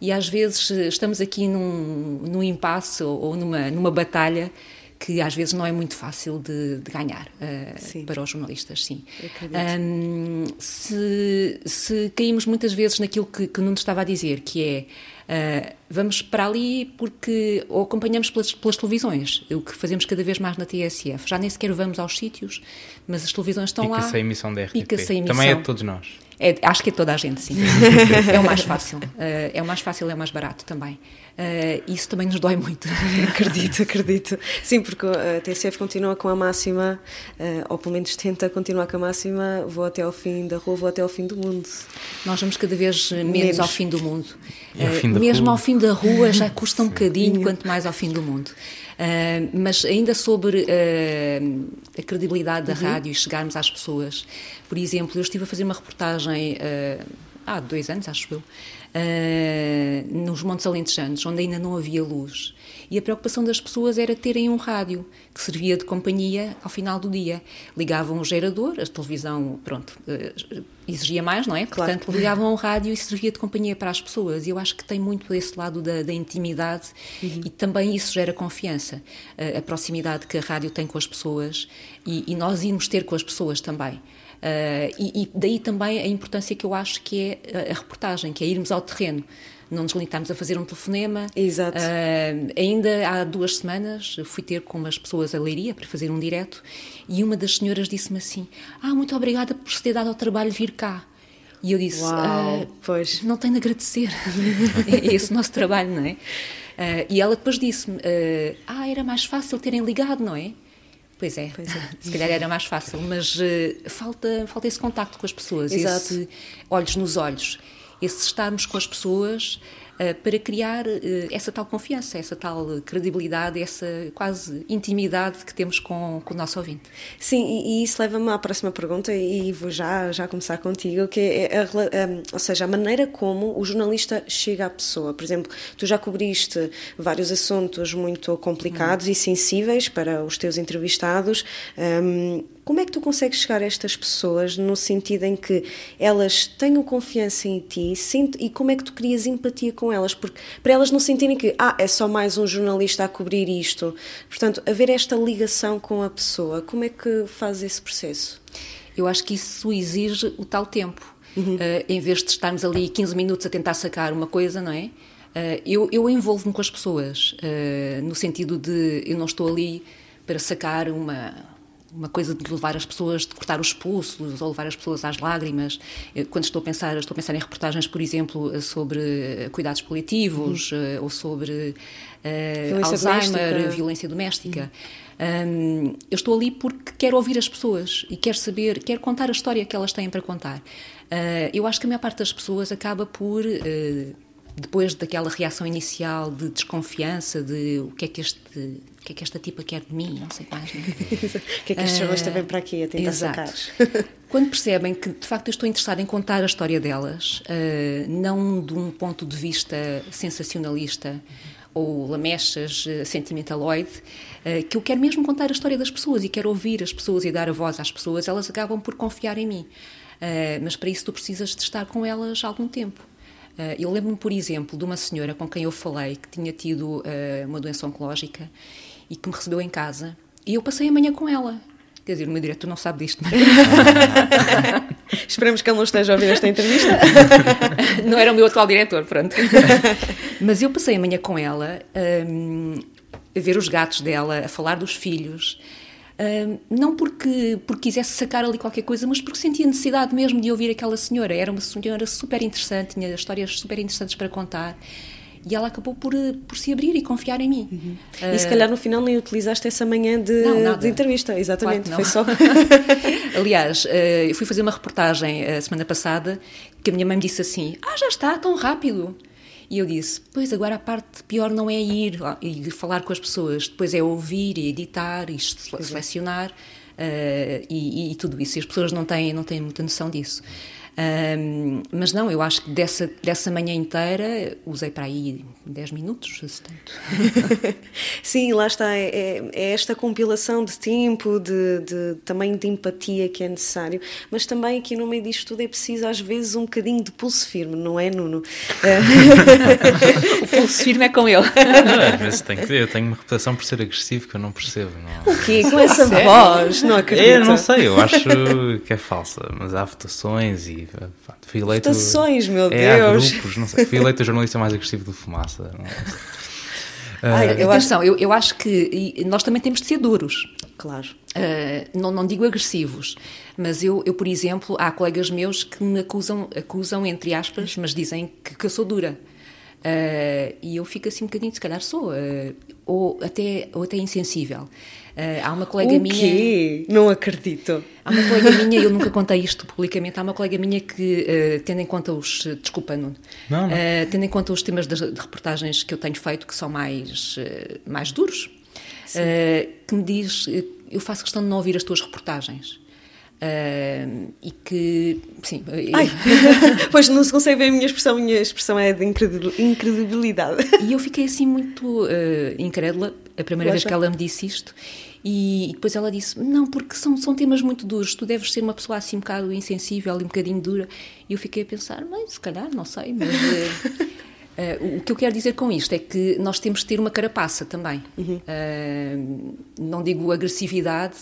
E às vezes estamos aqui num, num impasse ou, ou numa, numa batalha que às vezes não é muito fácil de, de ganhar uh, para os jornalistas, sim. Um, se, se caímos muitas vezes naquilo que, que Nuno estava a dizer, que é Uh, vamos para ali porque ou acompanhamos pelas, pelas, televisões, o que fazemos cada vez mais na TSF. Já nem sequer vamos aos sítios, mas as televisões estão Pica lá. Pica-se a emissão da RTP. Pica-se a emissão. Também é de todos nós. É, acho que é toda a gente, sim. é o mais fácil. Uh, é o mais fácil, é o mais barato também. Uh, isso também nos dói muito. acredito, acredito. Sim, porque a TCF continua com a máxima, uh, ou pelo menos tenta continuar com a máxima: vou até ao fim da rua, vou até ao fim do mundo. Nós vamos cada vez menos, menos. ao fim do mundo. Ao fim mesmo rua. ao fim da rua já custa um bocadinho, quanto mais ao fim do mundo. Uh, mas ainda sobre uh, a credibilidade da uhum. rádio e chegarmos às pessoas. Por exemplo, eu estive a fazer uma reportagem uh, há dois anos, acho eu, nos Montes Alentejanos, onde ainda não havia luz. E a preocupação das pessoas era terem um rádio que servia de companhia ao final do dia. Ligavam o gerador, a televisão, pronto, exigia mais, não é? Claro. Portanto, ligavam ao rádio e servia de companhia para as pessoas. E eu acho que tem muito esse lado da, da intimidade uhum. e também isso gera confiança. A, a, proximidade que a rádio tem com as pessoas e, e nós irmos ter com as pessoas também. Uh, e, e, daí também a importância que eu acho que é a, a reportagem, que é irmos ao terreno não nos limitámos a fazer um telefonema. Exato. Uh, ainda há duas semanas fui ter com umas pessoas a Leiria para fazer um direto e uma das senhoras disse-me assim: Ah, muito obrigada por se ter dado ao trabalho vir cá. E eu disse: Uau, uh, pois. Não tenho de agradecer. é esse o nosso trabalho, não é? Uh, e ela depois disse-me: Ah, era mais fácil terem ligado, não é? Pois é, pois é. se calhar era mais fácil, mas falta, falta esse contacto com as pessoas, Exato. esse olhos nos olhos esse estarmos com as pessoas uh, para criar uh, essa tal confiança, essa tal credibilidade, essa quase intimidade que temos com, com o nosso ouvinte. Sim, e, e isso leva-me à próxima pergunta e vou já, já começar contigo, que é, a, a, ou seja, a maneira como o jornalista chega à pessoa. Por exemplo, tu já cobriste vários assuntos muito complicados hum. e sensíveis para os teus entrevistados. Um, como é que tu consegues chegar a estas pessoas no sentido em que elas tenham confiança em ti e como é que tu crias empatia com elas? Porque para elas não sentirem que ah, é só mais um jornalista a cobrir isto. Portanto, haver esta ligação com a pessoa, como é que faz esse processo? Eu acho que isso exige o tal tempo. Uhum. Uh, em vez de estarmos ali 15 minutos a tentar sacar uma coisa, não é? Uh, eu, eu envolvo-me com as pessoas, uh, no sentido de eu não estou ali para sacar uma uma coisa de levar as pessoas, de cortar os pulsos ou levar as pessoas às lágrimas. Quando estou a pensar, estou a pensar em reportagens, por exemplo, sobre cuidados paliativos uhum. ou sobre uh, violência Alzheimer, doméstica. violência doméstica. Uhum. Um, eu estou ali porque quero ouvir as pessoas e quero saber, quero contar a história que elas têm para contar. Uh, eu acho que a maior parte das pessoas acaba por uh, depois daquela reação inicial de desconfiança de o que é que este que é que esta tipa quer de mim, não sei mais. Não é? o que é que este jornalista vem para aqui a tentar exato. sacar? Quando percebem que de facto eu estou interessada em contar a história delas, uh, não de um ponto de vista sensacionalista ou lamechas, uh, sentimentaloide, uh, que eu quero mesmo contar a história das pessoas e quero ouvir as pessoas e dar a voz às pessoas, elas acabam por confiar em mim. mas para isso tu precisas de estar com elas algum tempo. Uh, eu lembro-me, por exemplo, de uma senhora com quem eu falei que tinha tido uh, uma doença oncológica e que me recebeu em casa e eu passei a manhã com ela. Quer dizer, o meu diretor não sabe disto, mas... Esperamos que ele não esteja a ouvir esta entrevista. não era o meu atual diretor, pronto. mas eu passei a manhã com ela, um, a ver os gatos dela, a falar dos filhos, Uh, não porque, porque quisesse sacar ali qualquer coisa, mas porque sentia necessidade mesmo de ouvir aquela senhora. Era uma senhora super interessante, tinha histórias super interessantes para contar. E ela acabou por, por se abrir e confiar em mim. Uhum. Uh, e se calhar no final nem utilizaste essa manhã de, não, de entrevista, exatamente, claro foi só. Aliás, uh, eu fui fazer uma reportagem a semana passada que a minha mãe me disse assim: Ah, já está, tão rápido. E eu disse: Pois agora a parte pior não é ir e falar com as pessoas, depois é ouvir e editar e selecionar uh, e, e, tudo isso. E as pessoas não têm, não têm muita noção disso. Um, mas não, eu acho que dessa, dessa manhã inteira usei para aí 10 minutos, se tanto. Sim, lá está, é, é, esta compilação de tempo, de, de, também de empatia que é necessário, mas também aqui no meio disto tudo é preciso às vezes um bocadinho de pulso firme, não é, Nuno? o pulso firme é com ele. Não, às vezes tem que eu tenho uma reputação por ser agressivo que eu não percebo. Não. O quê? Com essa voz? Não acredito. Eu não sei, eu acho que é falsa, mas há votações e Fui eleito. Votações, meu É, Deus. grupos, não sei. Fui eleito o jornalista mais agressivo do Fumaça. não é? Ai, eu acho, Atenção, eu, eu acho que nós também temos de ser duros. claro. Uh, não, não digo agressivos, mas eu, eu, por exemplo, há colegas meus que me acusam, acusam entre aspas, mas dizem que, que eu sou dura. Uh, e eu fico assim um bocadinho, se calhar sou, uh, ou, até, ou até insensível. Uh, há uma colega o minha. quê? Não acredito. Há uma colega minha, eu nunca contei isto publicamente, há uma colega minha que, uh, tendo em conta os. Desculpa, Nuno. Não, não. Uh, tendo em conta os temas de, de, reportagens que eu tenho feito, que são mais, uh, mais duros, que me diz: eu faço questão de não ouvir as tuas reportagens. E que. Sim. Ai, pois não se consegue ver a minha expressão, a minha expressão é de incredibilidade. E eu fiquei assim muito incrédula a primeira vez que ela me disse isto. E, depois ela disse: Não, porque são, são temas muito duros, tu deves ser uma pessoa assim um bocado insensível e um bocadinho dura. E eu fiquei a pensar: Mas se calhar, não sei, mas. Uh, o que eu quero dizer com isto é que nós temos de ter uma carapaça também. Uhum. Uh, não digo agressividade,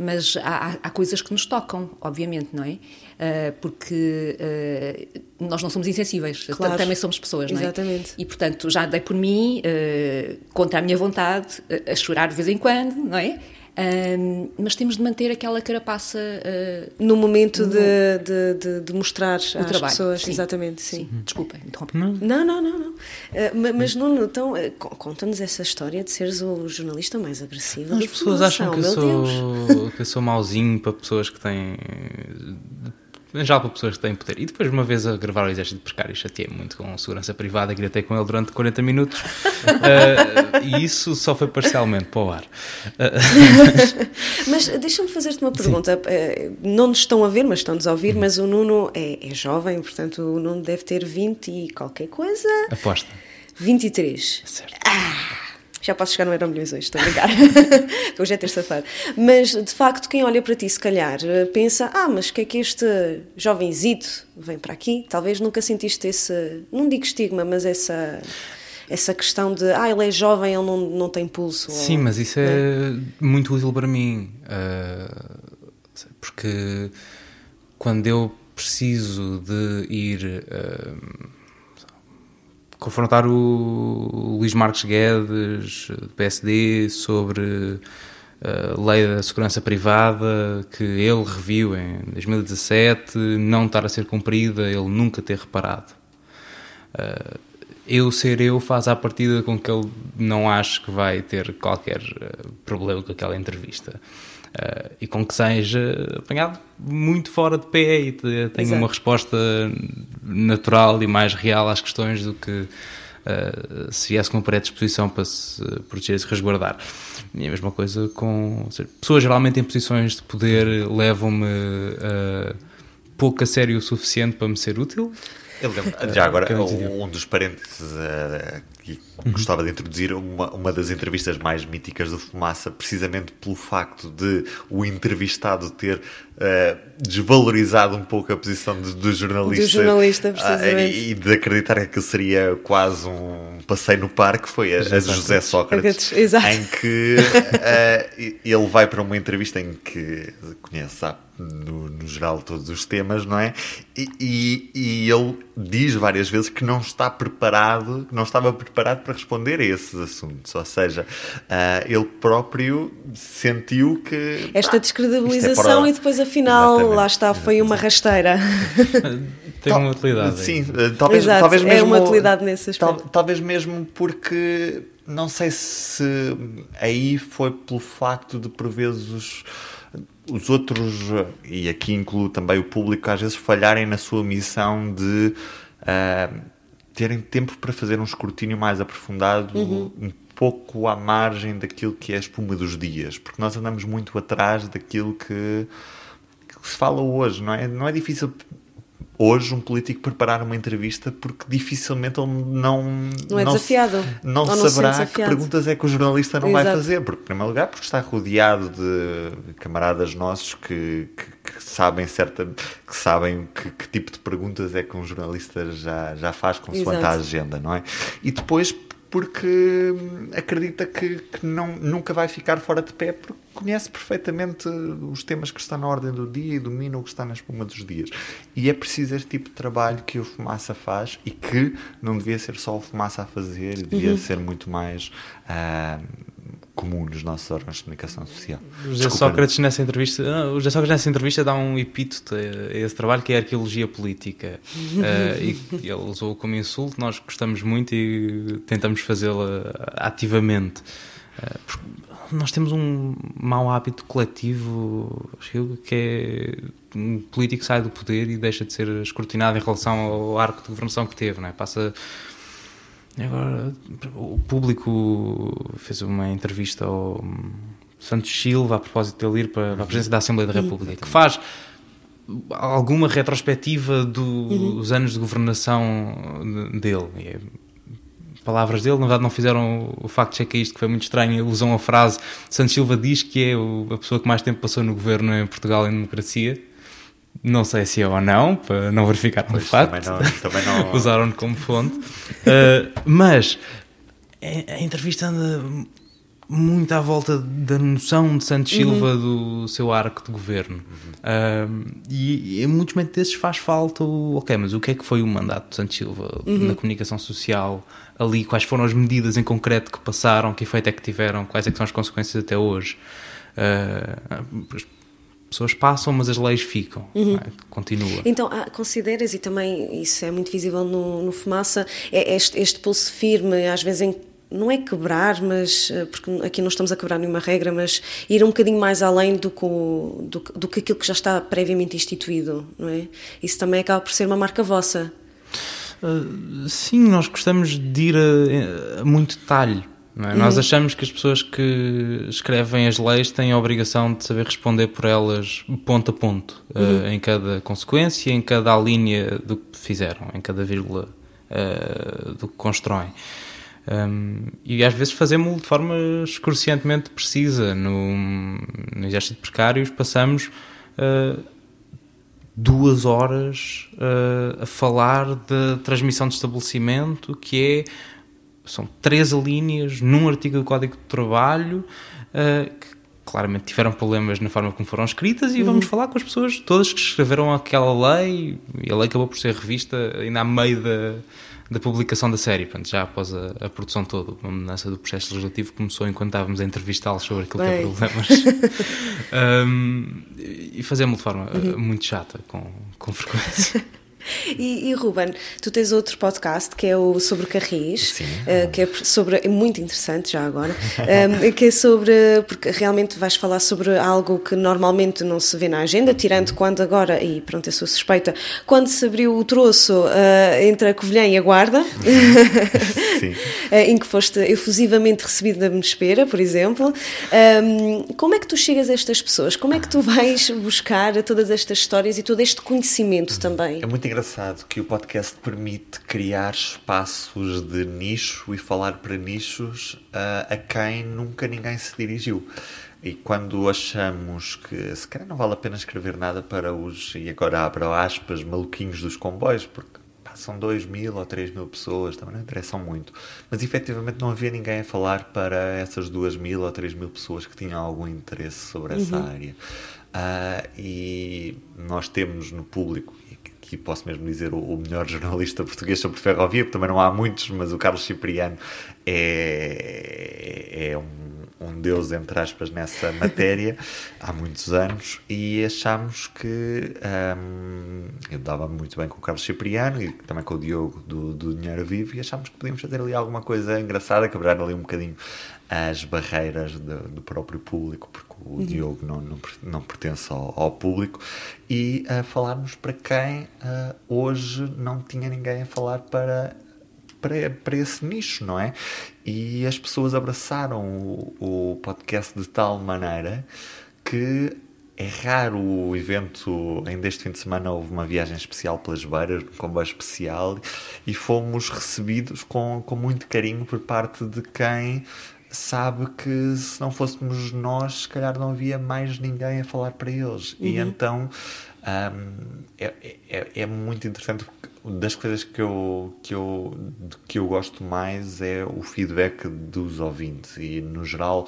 mas há, há, coisas que nos tocam, obviamente, não é? Uh, porque uh, nós não somos insensíveis, claro. também somos pessoas, não é? Exatamente. E, portanto, já dei por mim, uh, contra a minha vontade, a chorar de vez em quando, não é? Mas temos de manter aquela carapaça no momento no... De, de, de, de, mostrar às trabalho, pessoas, sim. exatamente, sim. sim. Desculpa, interrompe. Não, não, não. não. mas, Nuno, então, conta-nos essa história de seres o jornalista mais agressivo. As pessoas acham que eu, sou, que eu sou mauzinho para pessoas que têm já para pessoas que têm poder. E depois, uma vez a gravar o Exército Precário, chateei muito com segurança privada, gritei com ele durante 40 minutos. uh, e isso só foi parcialmente para o ar. Uh, mas deixa-me fazer-te uma pergunta. Uh, não nos estão a ver, mas estão-nos a ouvir. Mas o Nuno é, é, jovem, portanto, o Nuno deve ter 20 e qualquer coisa. Aposta. 23. Certo. Ah! Já posso chegar no Euro Milhões hoje, estou a brincar. hoje é terça-feira. Mas, de facto, quem olha para ti, se calhar, pensa: ah, mas que é que este jovenzito vem para aqui? Talvez nunca sentiste esse, não digo estigma, mas essa. Essa questão de, ah, ele é jovem, ele não, não tem pulso. Sim, ou, mas isso é né? muito útil para mim. Uh, porque quando eu preciso de ir. Uh, confrontar o Luís Marques Guedes, do PSD, sobre a lei da segurança privada que ele reviu em 2017, não estar a ser cumprida, ele nunca ter reparado. Eu ser eu faz à partida com que ele não ache que vai ter qualquer problema com aquela entrevista. Uh, e com que seja apanhado muito fora de pé e tenha Exato. uma resposta natural e mais real às questões do que uh, se viesse com uma predisposição para se proteger e se resguardar. E a mesma coisa com. Seja, pessoas geralmente em posições de poder levam-me uh, pouco a sério o suficiente para me ser útil. já agora, um, um dos parênteses uh, que uhum. gostava de introduzir, uma, uma das entrevistas mais míticas do Fumaça, precisamente pelo facto de o entrevistado ter uh, desvalorizado um pouco a posição de, do jornalista. Do jornalista, precisamente. Uh, e, e, de acreditar que seria quase um passeio no parque, foi a, a de José Sócrates. Exato. Em que ele vai para uma entrevista em que conhece a no, no, geral todos os temas, não é? E, e, e, ele diz várias vezes que não está preparado, não estava preparado para responder a esses assuntos. Ou seja, uh, ele próprio sentiu que esta descredibilização é para... e depois afinal Exatamente. lá está foi Exatamente. uma rasteira. Tem uma utilidade. Sim, talvez, Exato, talvez mesmo. É uma utilidade nesse aspecto. Tal, talvez mesmo porque não sei se aí foi pelo facto de por vezes os os outros, e aqui incluo também o público, às vezes falharem na sua missão de uh, terem tempo para fazer um escrutínio mais aprofundado, uhum. um pouco à margem daquilo que é a espuma dos dias, porque nós andamos muito atrás daquilo que, que se fala hoje, não é? Não é difícil hoje um político preparar uma entrevista porque dificilmente ele não não é desafiado não, não saberá que perguntas é que o jornalista não Exato. vai fazer porque em primeiro lugar porque está rodeado de camaradas nossos que, que, que sabem certa que sabem que, que, tipo de perguntas é que um jornalista já já faz consoante a agenda não é? E depois porque acredita que, que não, nunca vai ficar fora de pé porque conhece perfeitamente os temas que estão na ordem do dia e domina o que está na espuma dos dias. E é preciso este tipo de trabalho que o Fumaça faz e que não devia ser só o Fumaça a fazer, devia ser muito mais ah, comum nos nossos órgãos de comunicação social. O José Desculpa, Sócrates nessa entrevista, ah, o José Sócrates nessa entrevista dá um epíteto a esse trabalho que é a arqueologia política. Ah, e ele usou como insulto, nós gostamos muito e tentamos fazê-la ativamente. Ah, porque nós temos um mau hábito coletivo que é um político sai do poder e deixa de ser escrutinado em relação ao arco de governação que teve, não é? Passa Agora, o público fez uma entrevista ao Santos Silva a propósito dele ir para, para a presidência da Assembleia da República, que faz alguma retrospectiva do- dos anos de governação de- dele. E é- palavras dele, na verdade, não fizeram o facto check a isto, que foi muito estranho. Usou uma frase: Santos Silva diz que é a pessoa que mais tempo passou no governo em Portugal em democracia. Não sei se é ou não, para não verificar pelo Pois, facto também não- também não- usaram-no como fonte. Uh, mas a, a entrevista anda muito à volta da noção de Santos Silva do seu arco de governo. Um, e, e em muitos momentos desses faz falta o. Ok, mas o que é que foi o mandato de Santos Silva na comunicação social ali? Quais foram as medidas em concreto que passaram? Que efeito é que tiveram? Quais é que são as consequências até hoje? Uh, as pessoas passam, mas as leis ficam. não é? Continua. Então, ah, consideras, e também isso é muito visível no, no Fumaça, é este, este pulso firme, às vezes em não é quebrar, mas eh, porque aqui não estamos a quebrar nenhuma regra, mas ir um bocadinho mais além do que, o- do, do que aquilo que já está previamente instituído, não é? Isso também acaba por ser uma marca vossa. Uh, sim, nós gostamos de ir a, a muito detalhe. É? Nós achamos que as pessoas que escrevem as leis têm a obrigação de saber responder por elas ponto a ponto, uh, em cada consequência, em cada linha do que fizeram, em cada vírgula uh, do que constroem. Um, e às vezes fazemos-lo de forma excruciantemente precisa. No, no Exército de Precários passamos uh, duas horas uh, a falar da transmissão de estabelecimento, que é são 13 linhas num artigo do Código de Trabalho uh, que claramente tiveram problemas na forma como foram escritas e vamos falar com as pessoas todas que escreveram aquela lei. E a lei acabou por ser revista ainda a meio da, da publicação da série, portanto, já após a, a produção toda, uma mudança do processo legislativo começou enquanto estávamos a entrevistá-los sobre aquilo que é Bem. problemas. Um, e fazemos de forma uh, muito chata, com, com frequência. E, e Ruben, tu tens outro podcast que é o sobre Carris, Sim. eh, que é sobre é muito interessante já agora, eh, que é sobre porque realmente vais falar sobre algo que normalmente não se vê na agenda, tirando quando agora e pronto, eu sou suspeita, quando se abriu o troço eh, entre a Covilhã e a Guarda, em que foste efusivamente recebido da Mespera, por exemplo. Ahm, como é que tu chegas a estas pessoas? Como é que tu vais buscar todas estas histórias e todo este conhecimento também? É muito engraçado que o podcast permite criar espaços de nicho e falar para nichos ah, a quem nunca ninguém se dirigiu. E quando achamos que se calhar não vale a pena escrever nada para os, e agora abro aspas, maluquinhos dos comboios, porque pá, são 2 mil ou 3 mil pessoas, também não interessam muito. Mas efetivamente não havia ninguém a falar para essas 2 mil ou 3 mil pessoas que tinham algum interesse sobre essa área. Ah, e nós temos no público, aqui posso mesmo dizer o, o melhor jornalista português sobre ferrovia, porque também não há muitos, mas o Carlos Cipriano é, é um, um deus, entre aspas, nessa matéria há muitos anos e achámos que hum, eu dava muito bem com o Carlos Cipriano e também com o Diogo do, do Dinheiro Vivo e achámos que podíamos fazer ali alguma coisa engraçada, quebrar ali um bocadinho as barreiras do, do próprio público, porque o Diogo não, não, não pertence ao, ao público, e a falarmos para quem ah, hoje não tinha ninguém a falar para, para, para esse nicho, não é? E as pessoas abraçaram o, o podcast de tal maneira que é raro o evento, ainda este fim de semana houve uma viagem especial pelas beiras, um comboio especial, e fomos recebidos com, com muito carinho por parte de quem sabe que se não fôssemos nós, se calhar não havia mais ninguém a falar para eles. E então hum, é, é, é muito interessante das coisas que eu, que, eu, que eu gosto mais é o feedback dos ouvintes e no geral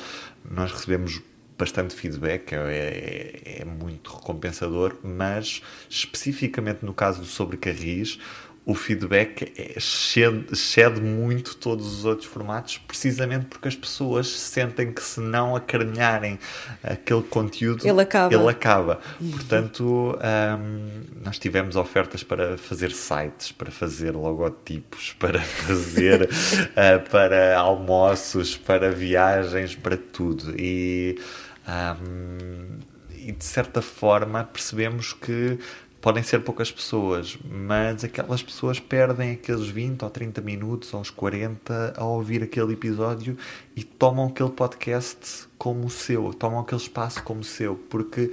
nós recebemos bastante feedback, é, é, é muito recompensador, mas especificamente no caso do Sobre Carris, o feedback é, excede, excede, muito todos os outros formatos, precisamente porque as pessoas sentem que se não acarinharem aquele conteúdo, ele acaba. Ele acaba. Portanto, um, nós tivemos ofertas para fazer sites, para fazer logotipos, para fazer uh, para almoços, para viagens, para tudo. E, um, e de certa forma percebemos que podem ser poucas pessoas, mas aquelas pessoas perdem aqueles 20 ou 30 minutos ou os 40 a ouvir aquele episódio e tomam aquele podcast como seu, tomam aquele espaço como seu, porque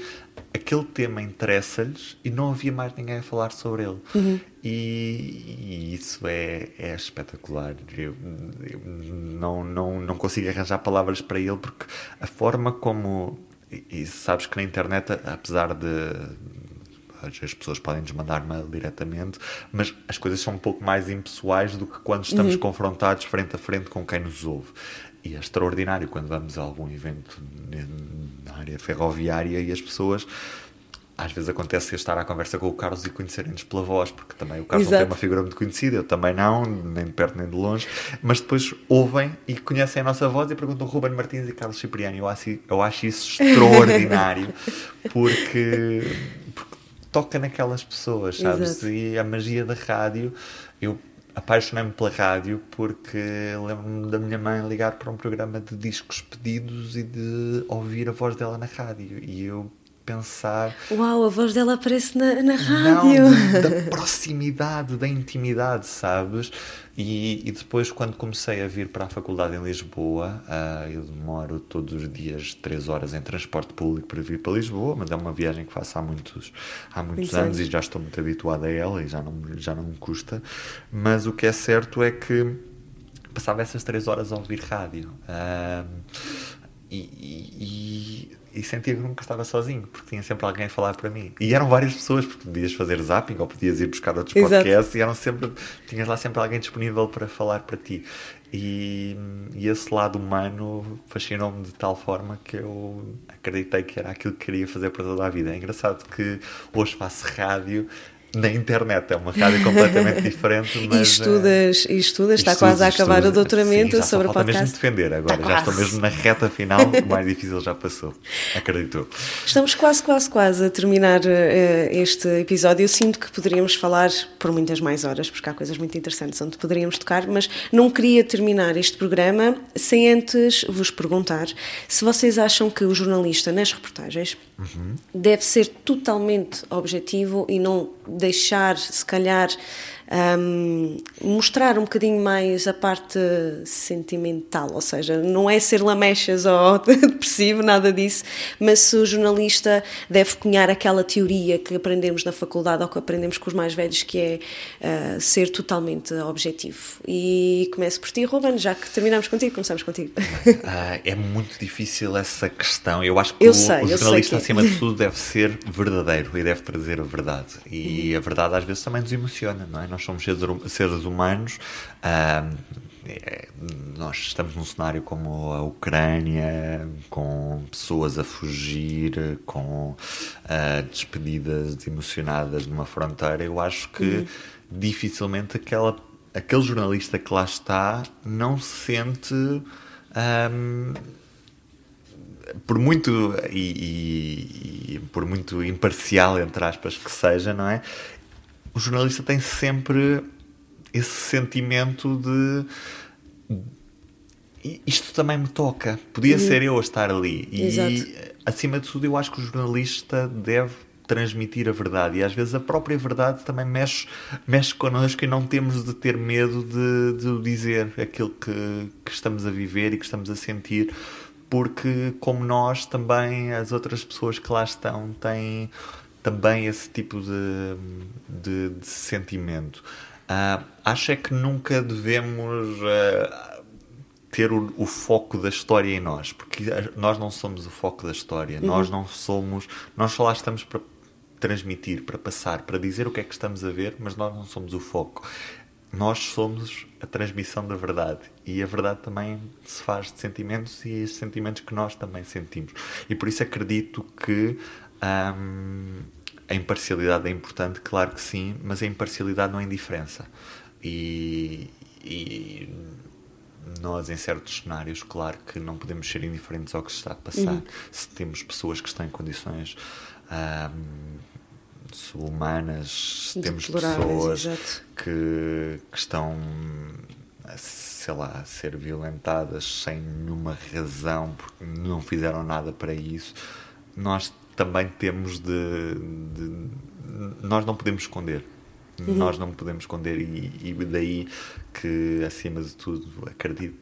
aquele tema interessa-lhes e não havia mais ninguém a falar sobre ele. Uhum. E, e, isso é, é espetacular. Eu, eu, não, não, não consigo arranjar palavras para ele porque a forma como. E, e sabes que na internet, apesar de as pessoas podem nos mandar mail diretamente, mas as coisas são um pouco mais impessoais do que quando estamos uhum. confrontados frente a frente com quem nos ouve. E é extraordinário quando vamos a algum evento na área ferroviária e as pessoas às vezes acontece estar à conversa com o Carlos e conhecerem-nos pela voz, porque também o Carlos Exato. não tem uma figura muito conhecida, eu também não, nem de perto nem de longe, mas depois ouvem e conhecem a nossa voz e perguntam Ruben Martins e Carlos Cipriani. Eu acho, eu acho isso extraordinário, porque, porque toca naquelas pessoas, sabes? Exato. E a magia da rádio, eu apaixonei-me pela rádio porque lembro-me da minha mãe ligar para um programa de discos pedidos e de ouvir a voz dela na rádio. E eu pensar. Uau, a voz dela aparece na, na rádio! Não, da proximidade, da intimidade, sabes? E, e, depois, quando comecei a vir para a faculdade em Lisboa, uh, eu demoro todos os dias 3 horas em transporte público para vir para Lisboa, mas é uma viagem que faço há muitos, há muitos anos e já estou muito habituado a ela e já não, já não me custa. Mas o que é certo é que passava essas 3 horas a ouvir rádio. Uh, e, e, e sentia que nunca estava sozinho, porque tinha sempre alguém a falar para mim. E eram várias pessoas, porque podias fazer zapping ou podias ir buscar outros Exato. podcasts e eram sempre, tinhas lá sempre alguém disponível para falar para ti. E, e esse lado humano fascinou-me de tal forma que eu acreditei que era aquilo que queria fazer para toda a vida. É engraçado que hoje faço rádio na internet, é uma rádio completamente diferente. Mas, e estudas, e estudas, está quase a acabar o doutoramento sim, sobre podcast. mesmo defender agora, já estou mesmo na reta final, o mais difícil já passou, acredito. Estamos quase, quase, quase a terminar uh, este episódio. Eu sinto que poderíamos falar por muitas mais horas, porque há coisas muito interessantes onde poderíamos tocar, mas não queria terminar este programa sem antes vos perguntar se vocês acham que o jornalista nas reportagens uhum. deve ser totalmente objetivo e não deixar, se calhar, um, mostrar um bocadinho mais a parte sentimental, ou seja, não é ser lamechas ou depressivo, nada disso, mas se o jornalista deve cunhar aquela teoria que aprendemos na faculdade ou que aprendemos com os mais velhos, que é uh, ser totalmente objetivo. E começo por ti, Ruben, já que terminamos contigo, começamos contigo. Uh, é muito difícil essa questão. Eu acho que eu o, sei, o jornalista, é. acima de tudo, deve ser verdadeiro e deve trazer a verdade. E a verdade às vezes também nos emociona, não é? Nós somos seres humanos. Uh, nós estamos num cenário como a Ucrânia, com pessoas a fugir, com uh, despedidas emocionadas numa fronteira. Eu acho que uhum. dificilmente aquela, aquele jornalista que lá está não sente. Um, por muito e, e, e, por muito imparcial entre aspas que seja, não é? O jornalista tem sempre esse sentimento de isto também me toca, podia uhum. ser eu a estar ali. E Exato. acima de tudo, eu acho que o jornalista deve transmitir a verdade e às vezes a própria verdade também mexe, mexe connosco e não temos de ter medo de, de dizer aquilo que, que estamos a viver e que estamos a sentir, porque, como nós, também as outras pessoas que lá estão têm também esse tipo de, de, de sentimento. Uh, acho é que nunca devemos uh, ter o, o, foco da história em nós, porque nós não somos o foco da história, uhum. nós não somos, nós só lá estamos para transmitir, para passar, para dizer o que é que estamos a ver, mas nós não somos o foco. nós somos a transmissão da verdade e a verdade também se faz de sentimentos e esses sentimentos que nós também sentimos. E por isso acredito que hum, a imparcialidade é importante, claro que sim, mas a imparcialidade não é indiferença. E, e nós, em certos cenários, claro que não podemos ser indiferentes ao que se está a passar. Uhum. Se temos pessoas que estão em condições hum, subhumanas, se temos pessoas exato. que, que estão, a, sei lá, ser violentadas sem nenhuma razão, porque não fizeram nada para isso, nós também temos de. de- nós não podemos esconder. Nós não podemos esconder, e, e daí que, acima de tudo, acredito,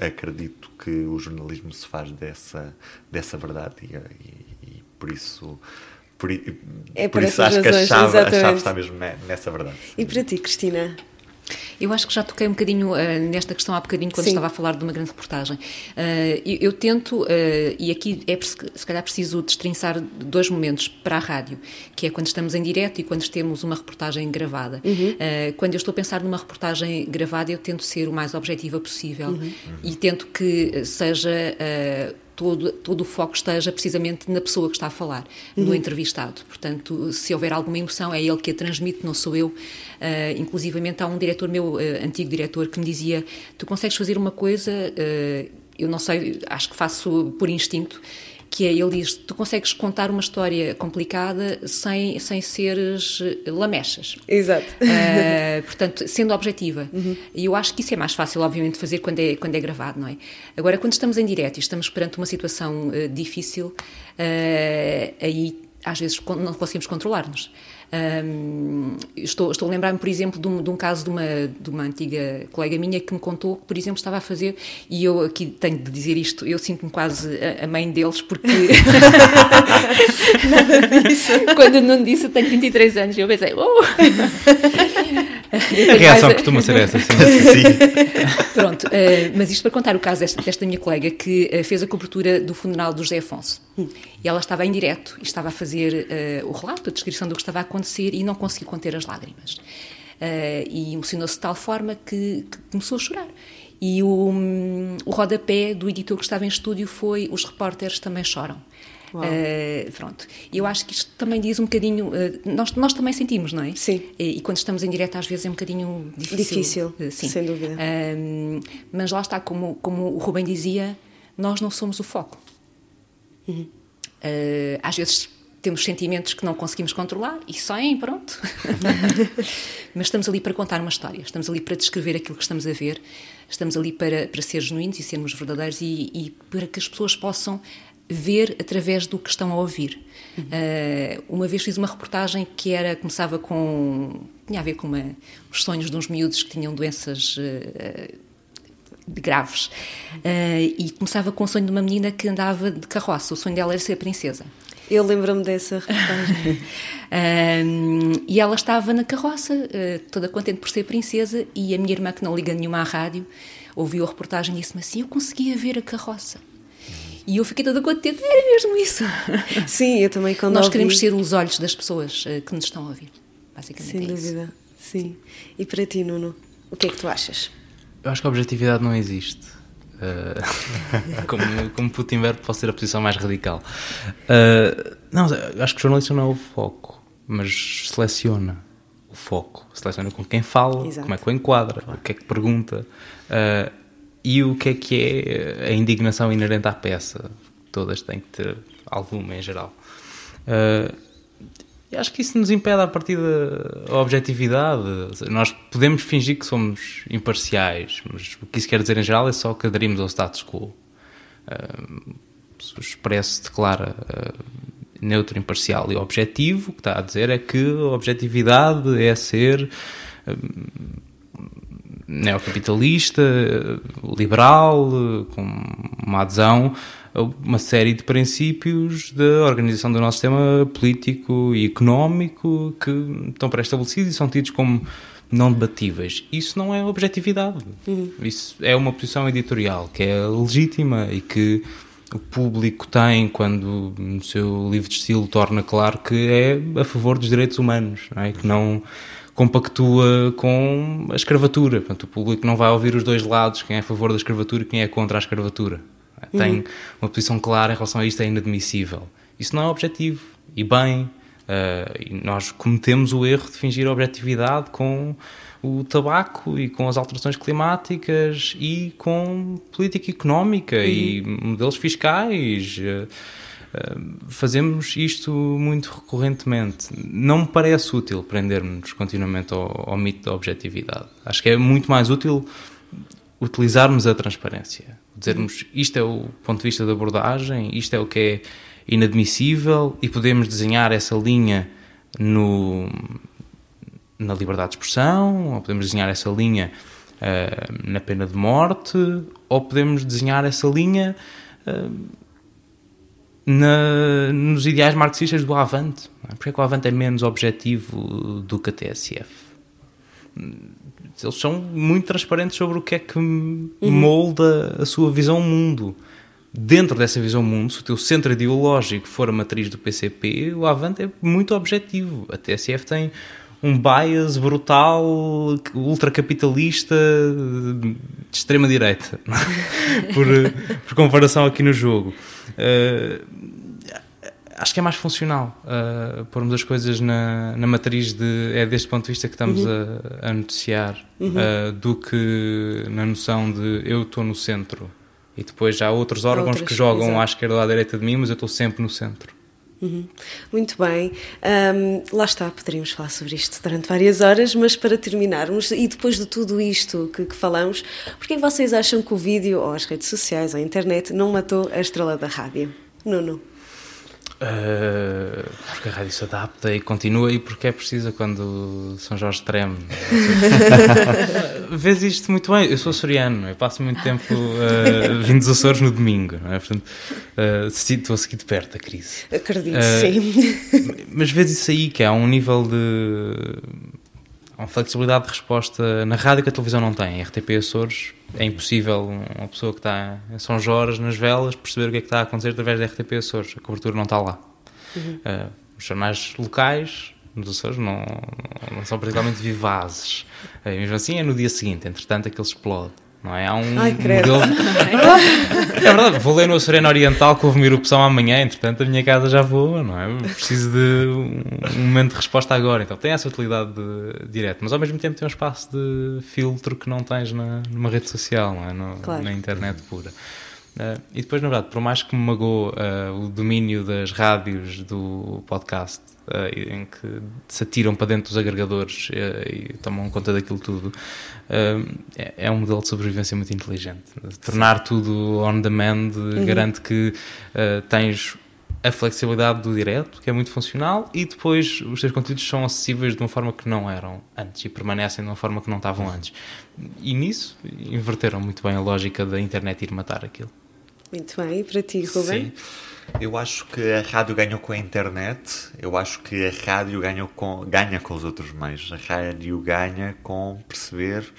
acredito que o jornalismo se faz dessa, dessa verdade, e, e- e por isso. Por, É por por isso acho que a razões, chave, a chave está mesmo ne- nessa verdade. E para ti, Cristina? Eu acho que já toquei um bocadinho eh, nesta questão há bocadinho quando Sim. estava a falar de uma grande reportagem. Eh, eu, eu tento, eh, e aqui é se calhar preciso destrinçar dois momentos para a rádio, que é quando estamos em direto e quando temos uma reportagem gravada. Eh, quando eu estou a pensar numa reportagem gravada, eu tento ser o mais objetiva possível e tento que seja. Todo, todo o foco esteja precisamente na pessoa que está a falar, no entrevistado. Portanto, se houver alguma emoção, é ele que a transmite, não sou eu. Uh, inclusivamente, há um diretor meu, uh, antigo diretor, que me dizia: Tu consegues fazer uma coisa, uh, eu não sei, acho que faço por instinto, que é: ele diz, tu consegues contar uma história complicada sem, sem seres uh, lamechas. Exato. Uh, portanto, sendo objetiva. E eu acho que isso é mais fácil, obviamente, de fazer quando é, quando é gravado, não é? Agora, quando estamos em direto e estamos perante uma situação uh, difícil, uh, aí às vezes não conseguimos controlar-nos. Um, estou, estou a lembrar-me, por exemplo, de um, de um caso de uma, de uma antiga colega minha que me contou que, por exemplo, estava a fazer, e eu aqui tenho de dizer isto, eu sinto-me quase a, a mãe deles, porque. Quando não disse, eu tenho 23 anos, eu pensei, oh! A reação costuma ser essa, sim. Sim. Pronto, eh, mas isto para contar o caso desta, desta minha colega que eh, fez a cobertura do funeral do José Afonso. E ela estava em direto e estava a fazer eh, o relato, a descrição do que estava a acontecer e não conseguiu conter as lágrimas. E emocionou-se de tal forma que, que começou a chorar. E o, hum, o rodapé do editor que estava em estúdio foi Os repórteres também choram. Eh, pronto. E eu acho que isto também diz um bocadinho. eh, nós, nós também sentimos, não é? Sim. E, e quando estamos em direto, às vezes é um bocadinho difícil. Difícil, sim. sem dúvida. Mas lá está, como, como o Rubem dizia, nós não somos o foco. Uhum. Uh, às vezes temos sentimentos que não conseguimos controlar e saem, pronto. mas estamos ali para contar uma história, estamos ali para descrever aquilo que estamos a ver, estamos ali para, para ser genuínos e sermos verdadeiros e, e para que as pessoas possam ver através do que estão a ouvir. Uh, uma vez fiz uma reportagem que era começava com tinha a ver com uma, os sonhos de uns miúdos que tinham doenças uh, graves uh, e começava com o sonho de uma menina que andava de carroça. O sonho dela era ser princesa. Eu lembro-me dessa reportagem. Um, e ela estava na carroça, uh, toda contente por ser princesa, e a minha irmã, que não liga nenhuma à rádio, ouviu a reportagem e disse-me assim: Eu conseguia ver a carroça. E eu fiquei toda contente, era mesmo isso. Sim, eu também quando Nós ouvi... queremos ser os olhos das pessoas uh, que nos estão a ouvir, basicamente. Sem é isso. dúvida, sim. E para ti, Nuno, o que é que tu achas? Eu acho que a objetividade não existe. Uh, como, como Putin posso ser a posição mais radical. Uh, não, acho que o jornalista não é o foco, mas seleciona o foco. Seleciona com quem fala, Exato. como é que o enquadra, o que é que pergunta uh, e o que é que é a indignação inerente à peça. Todas têm que ter alguma em geral. Uh, acho que isso nos impede a partir da objetividade. Nós podemos fingir que somos imparciais, mas o que isso quer dizer em geral é só que aderimos ao status quo. Uh, o Expresso declara uh, neutro, imparcial e objetivo, o que está a dizer é que a objetividade é ser uh, neocapitalista, liberal, com uma adesão a uma série de princípios da organização do nosso sistema político e económico que estão pré-estabelecidos e são tidos como não debatíveis. Isso não é objetividade. Isso é uma posição editorial que é legítima e que o público tem quando no seu livro de estilo torna claro que é a favor dos direitos humanos, não é? que não compactua com a escravatura. Portanto, o público não vai ouvir os dois lados, quem é a favor da escravatura e quem é contra a escravatura. Tem uhum. uma posição clara em relação a isto, é inadmissível. Isso não é objetivo. E bem, uh, nós cometemos o erro de fingir objetividade com o tabaco e com as alterações climáticas e com política económica uhum. e modelos fiscais. Uh, fazemos isto muito recorrentemente. Não me parece útil prendermos continuamente ao, ao mito da objetividade. Acho que é muito mais útil utilizarmos a transparência. Dizermos isto é o ponto de vista da abordagem, isto é o que é inadmissível e podemos desenhar essa linha no, na liberdade de expressão, ou podemos desenhar essa linha uh, na pena de morte, ou podemos desenhar essa linha uh, na, nos ideais marxistas do Avante. É? Porque é que o Avante é menos objetivo do que a TSF? Eles são muito transparentes sobre o que é que uhum. molda a sua visão mundo. Dentro dessa visão mundo, se o teu centro ideológico for a matriz do PCP, o Avante é muito objetivo. A TSF tem um bias brutal, ultracapitalista, de extrema-direita, por, por comparação aqui no jogo. Uh, acho que é mais funcional uh, pormos as coisas na, na matriz de é deste ponto de vista que estamos uhum. a, a, noticiar uhum. uh, do que na noção de eu estou no centro e depois há outros órgãos Outras, que jogam exato. à esquerda ou à direita de mim, mas eu estou sempre no centro. Uhum. Muito bem, um, lá está, poderíamos falar sobre isto durante várias horas, mas para terminarmos, e depois de tudo isto que, que falamos, porquê vocês acham que o vídeo, ou as redes sociais, ou a internet, não matou a estrela da rádio? Nuno? Uh, porque a rádio se adapta e continua e porque é precisa quando São Jorge treme. Vês isto muito bem. Eu sou açoriano, eu passo muito tempo uh, vindo dos Açores no domingo, não é? Portanto, uh, estou a seguir de perto a crise. Acredito, uh, sim. Mas vês isso aí, que há um nível de. Uma flexibilidade de resposta na rádio que a televisão não tem. RTP Açores é impossível uma pessoa que está em São Jorge, nas velas, perceber o que é que está a acontecer através da RTP Açores. A cobertura não está lá. Uhum. Uh, os jornais locais nos Açores não, não são particularmente vivazes. Uh, mesmo assim é no dia seguinte, entretanto aquele explode não é? Há um Ai, modelo. é verdade, vou ler no Açoriano Oriental que houve uma erupção amanhã, entretanto a minha casa já voa, não é? Preciso de um momento de resposta agora, então tem essa utilidade direta, mas ao mesmo tempo tem um espaço de filtro que não tens na, numa rede social, não é? No, claro. Na internet pura. Uh, e depois, na verdade, por mais que me magoou uh, o domínio das rádios do podcast, uh, em que se atiram para dentro dos agregadores e tomam conta daquilo tudo, é, é, um modelo de sobrevivência muito inteligente. Tornar tudo on demand uhum. garante que tens a flexibilidade do direto, que é muito funcional, e depois os teus conteúdos são acessíveis de uma forma que não eram antes e permanecem de uma forma que não estavam antes. E nisso inverteram muito bem a lógica da internet ir matar aquilo. Muito bem, e para ti, Ruben? Sim. Eu acho que a rádio ganhou com a internet, eu acho que a rádio ganha com, ganha com os outros meios. A rádio ganha com perceber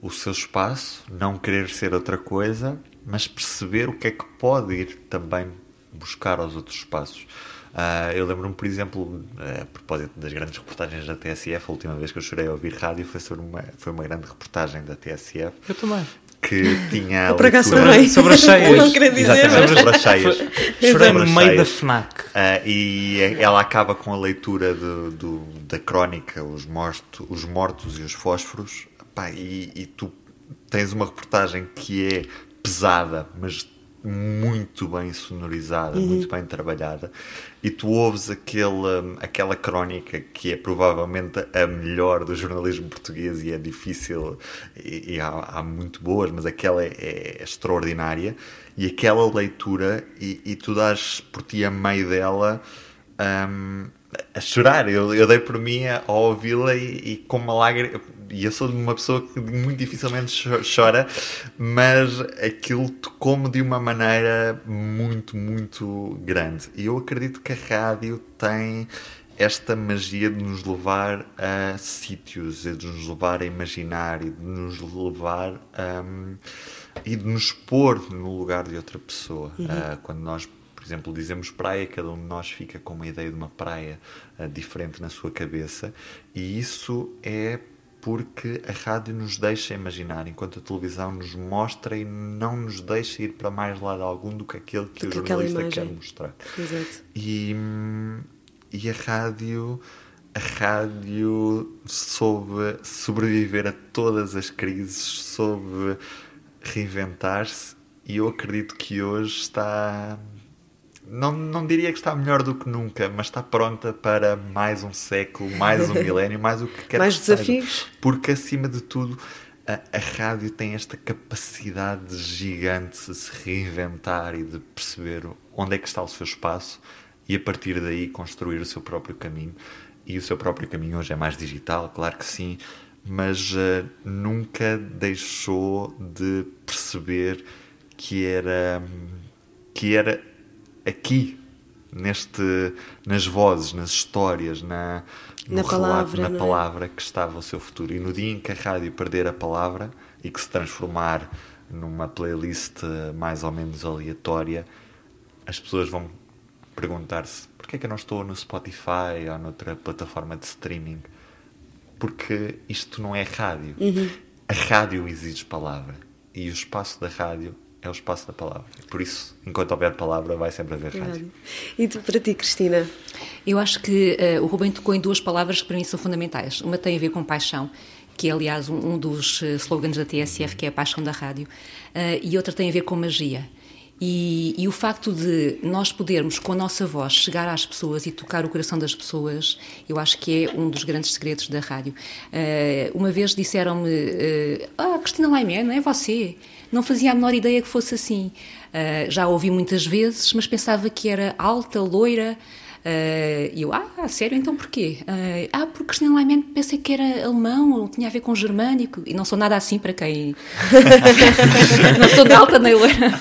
o seu espaço, não querer ser outra coisa, mas perceber o que é que pode ir também buscar aos outros espaços. Uh, eu lembro-me, por exemplo, uh, a propósito das grandes reportagens da TSF, a última vez que eu chorei a ouvir rádio foi, sobre uma, foi uma grande reportagem da TSF. Eu também que tinha a leitura... sobre, sobre as cheias. Não queria dizer, Exatamente, sobre as cheias. Chorei no meio da FNAC. Uh, e ela acaba com a leitura do, do, da crónica, os, morto, os mortos e os fósforos. Pá, e, e tu tens uma reportagem que é pesada, mas muito bem sonorizada, uhum. muito bem trabalhada, e tu ouves aquele, aquela crónica que é provavelmente a melhor do jornalismo português e é difícil, e, e há, há, muito boas, mas aquela é, é extraordinária, e aquela leitura, e, e, tu dás por ti a meio dela. Um, a chorar, eu, eu dei por mim a, a ouvi-la e, e com uma lágrima, e eu sou uma pessoa que muito dificilmente chora, mas aquilo tocou-me de uma maneira muito, muito grande. E eu acredito que a rádio tem esta magia de nos levar a sítios, de nos levar a imaginar e de nos levar a, e de nos pôr no lugar de outra pessoa. Uhum. Uh, quando nós, por por exemplo, dizemos praia, cada um de nós fica com uma ideia de uma praia uh, diferente na sua cabeça, e isso é porque a rádio nos deixa imaginar, enquanto a televisão nos mostra e não nos deixa ir para mais lado algum do que aquele que Do o que jornalista quer mostrar. Exato. E, e a rádio a rádio soube sobreviver a todas as crises, soube reinventar-se e eu acredito que hoje está não, não diria que está melhor do que nunca, mas está pronta para mais um século, mais um milénio, mais o que quer Mais que seja. desafios. Porque acima de tudo a, a rádio tem esta capacidade gigante de se reinventar e de perceber onde é que está o seu espaço e a partir daí construir o seu próprio caminho. E o seu próprio caminho hoje é mais digital, claro que sim, mas eh, nunca deixou de perceber que era que era aqui neste nas vozes, nas histórias, na no Na relato, palavra, na é? palavra que estava o seu futuro. E no dia em que a rádio perder a palavra e que se transformar numa playlist eh, mais ou menos aleatória, as pessoas vão perguntar-se porquê é que eu não estou no Spotify ou noutra plataforma de streaming? Porque isto não é rádio. Uhum. A rádio exige palavra. E o espaço da rádio é o espaço da palavra. Por isso, enquanto houver palavra, vai sempre haver rádio. E tu, para ti, Cristina? Eu acho que eh, o Rubem tocou em duas palavras que para mim são fundamentais. Uma tem a ver com paixão, que é, aliás, um, um dos eh, slogans da TSF, que é a paixão da rádio, eh, e outra tem a ver com magia. E, e o facto de nós podermos, com a nossa voz, chegar às pessoas e tocar o coração das pessoas, eu acho que é um dos grandes segredos da rádio. Eh, uma vez disseram-me: eh, Ah, Cristina Laimé, não é você? Não fazia a menor ideia que fosse assim. Eh, já a ouvi muitas vezes, mas pensava que era alta, loira. Eh, E eu, ah, sério, então porquê? Eh, ah, porque Cristina Laiman pensei que era alemão, ou tinha a ver com germânico, e não sou nada assim para quem. não sou de alta nem loira.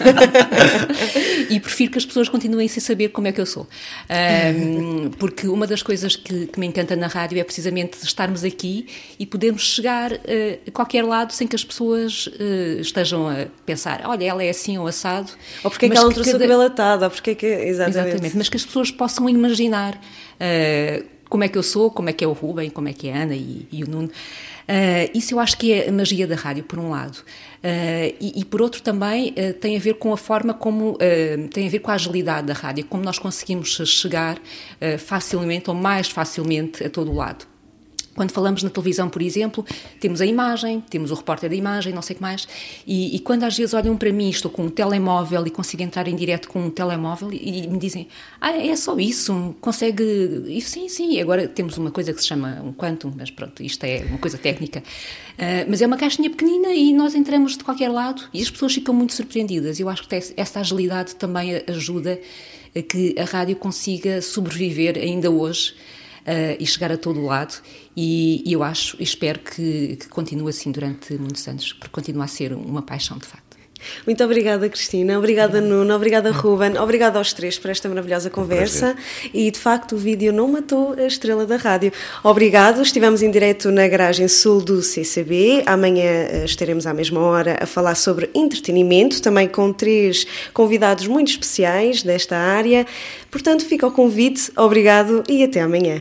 e prefiro que as pessoas continuem sem saber como é que eu sou. Ahm, porque uma das coisas que, que me encanta na rádio é precisamente estarmos aqui e podermos chegar eh, a qualquer lado sem que as pessoas eh, estejam a pensar, olha, ela é assim ou assado. Ou porque é que ela trouxe o cada- cabelo atado? Ou porque é que... Exatamente. Exatamente, mas que as pessoas possam imaginar eh, como é que eu sou, como é que é o Rubem, como é que é a Ana e, e o Nuno. Eh, isso eu acho que é a magia da rádio, por um lado. Eh, e, e por outro também eh, tem a ver com a forma como, tem a ver com a agilidade da rádio, como nós conseguimos chegar facilmente ou mais facilmente a todo o lado. Quando falamos na televisão, por exemplo, temos a imagem, temos o repórter da imagem, não sei o que mais, e, e quando às vezes olham para mim, estou com um telemóvel e consigo entrar em direto com um telemóvel e, e me dizem, ah, é só isso, consegue... Sim, sim, e agora temos uma coisa que se chama um quantum, mas pronto, isto é uma coisa técnica. Ah, mas é uma caixinha pequenina e nós entramos de qualquer lado e as pessoas ficam muito surpreendidas. Eu acho que essa agilidade também ajuda a que a rádio consiga sobreviver ainda hoje eh, e chegar a todo o lado. E, e eu acho e espero que, que continue assim durante muitos anos, porque continua a ser uma paixão de facto. Muito obrigada, Cristina. Obrigada, Nuno. Obrigada, Ruben. Obrigada aos três por esta maravilhosa conversa. E, de facto, o vídeo não matou a estrela da rádio. Obrigado. Estivemos em direto na garagem sul do CCB. Amanhã eh, estaremos à mesma hora a falar sobre entretenimento, também com três convidados muito especiais desta área. Portanto, fica o convite. Obrigado e até amanhã.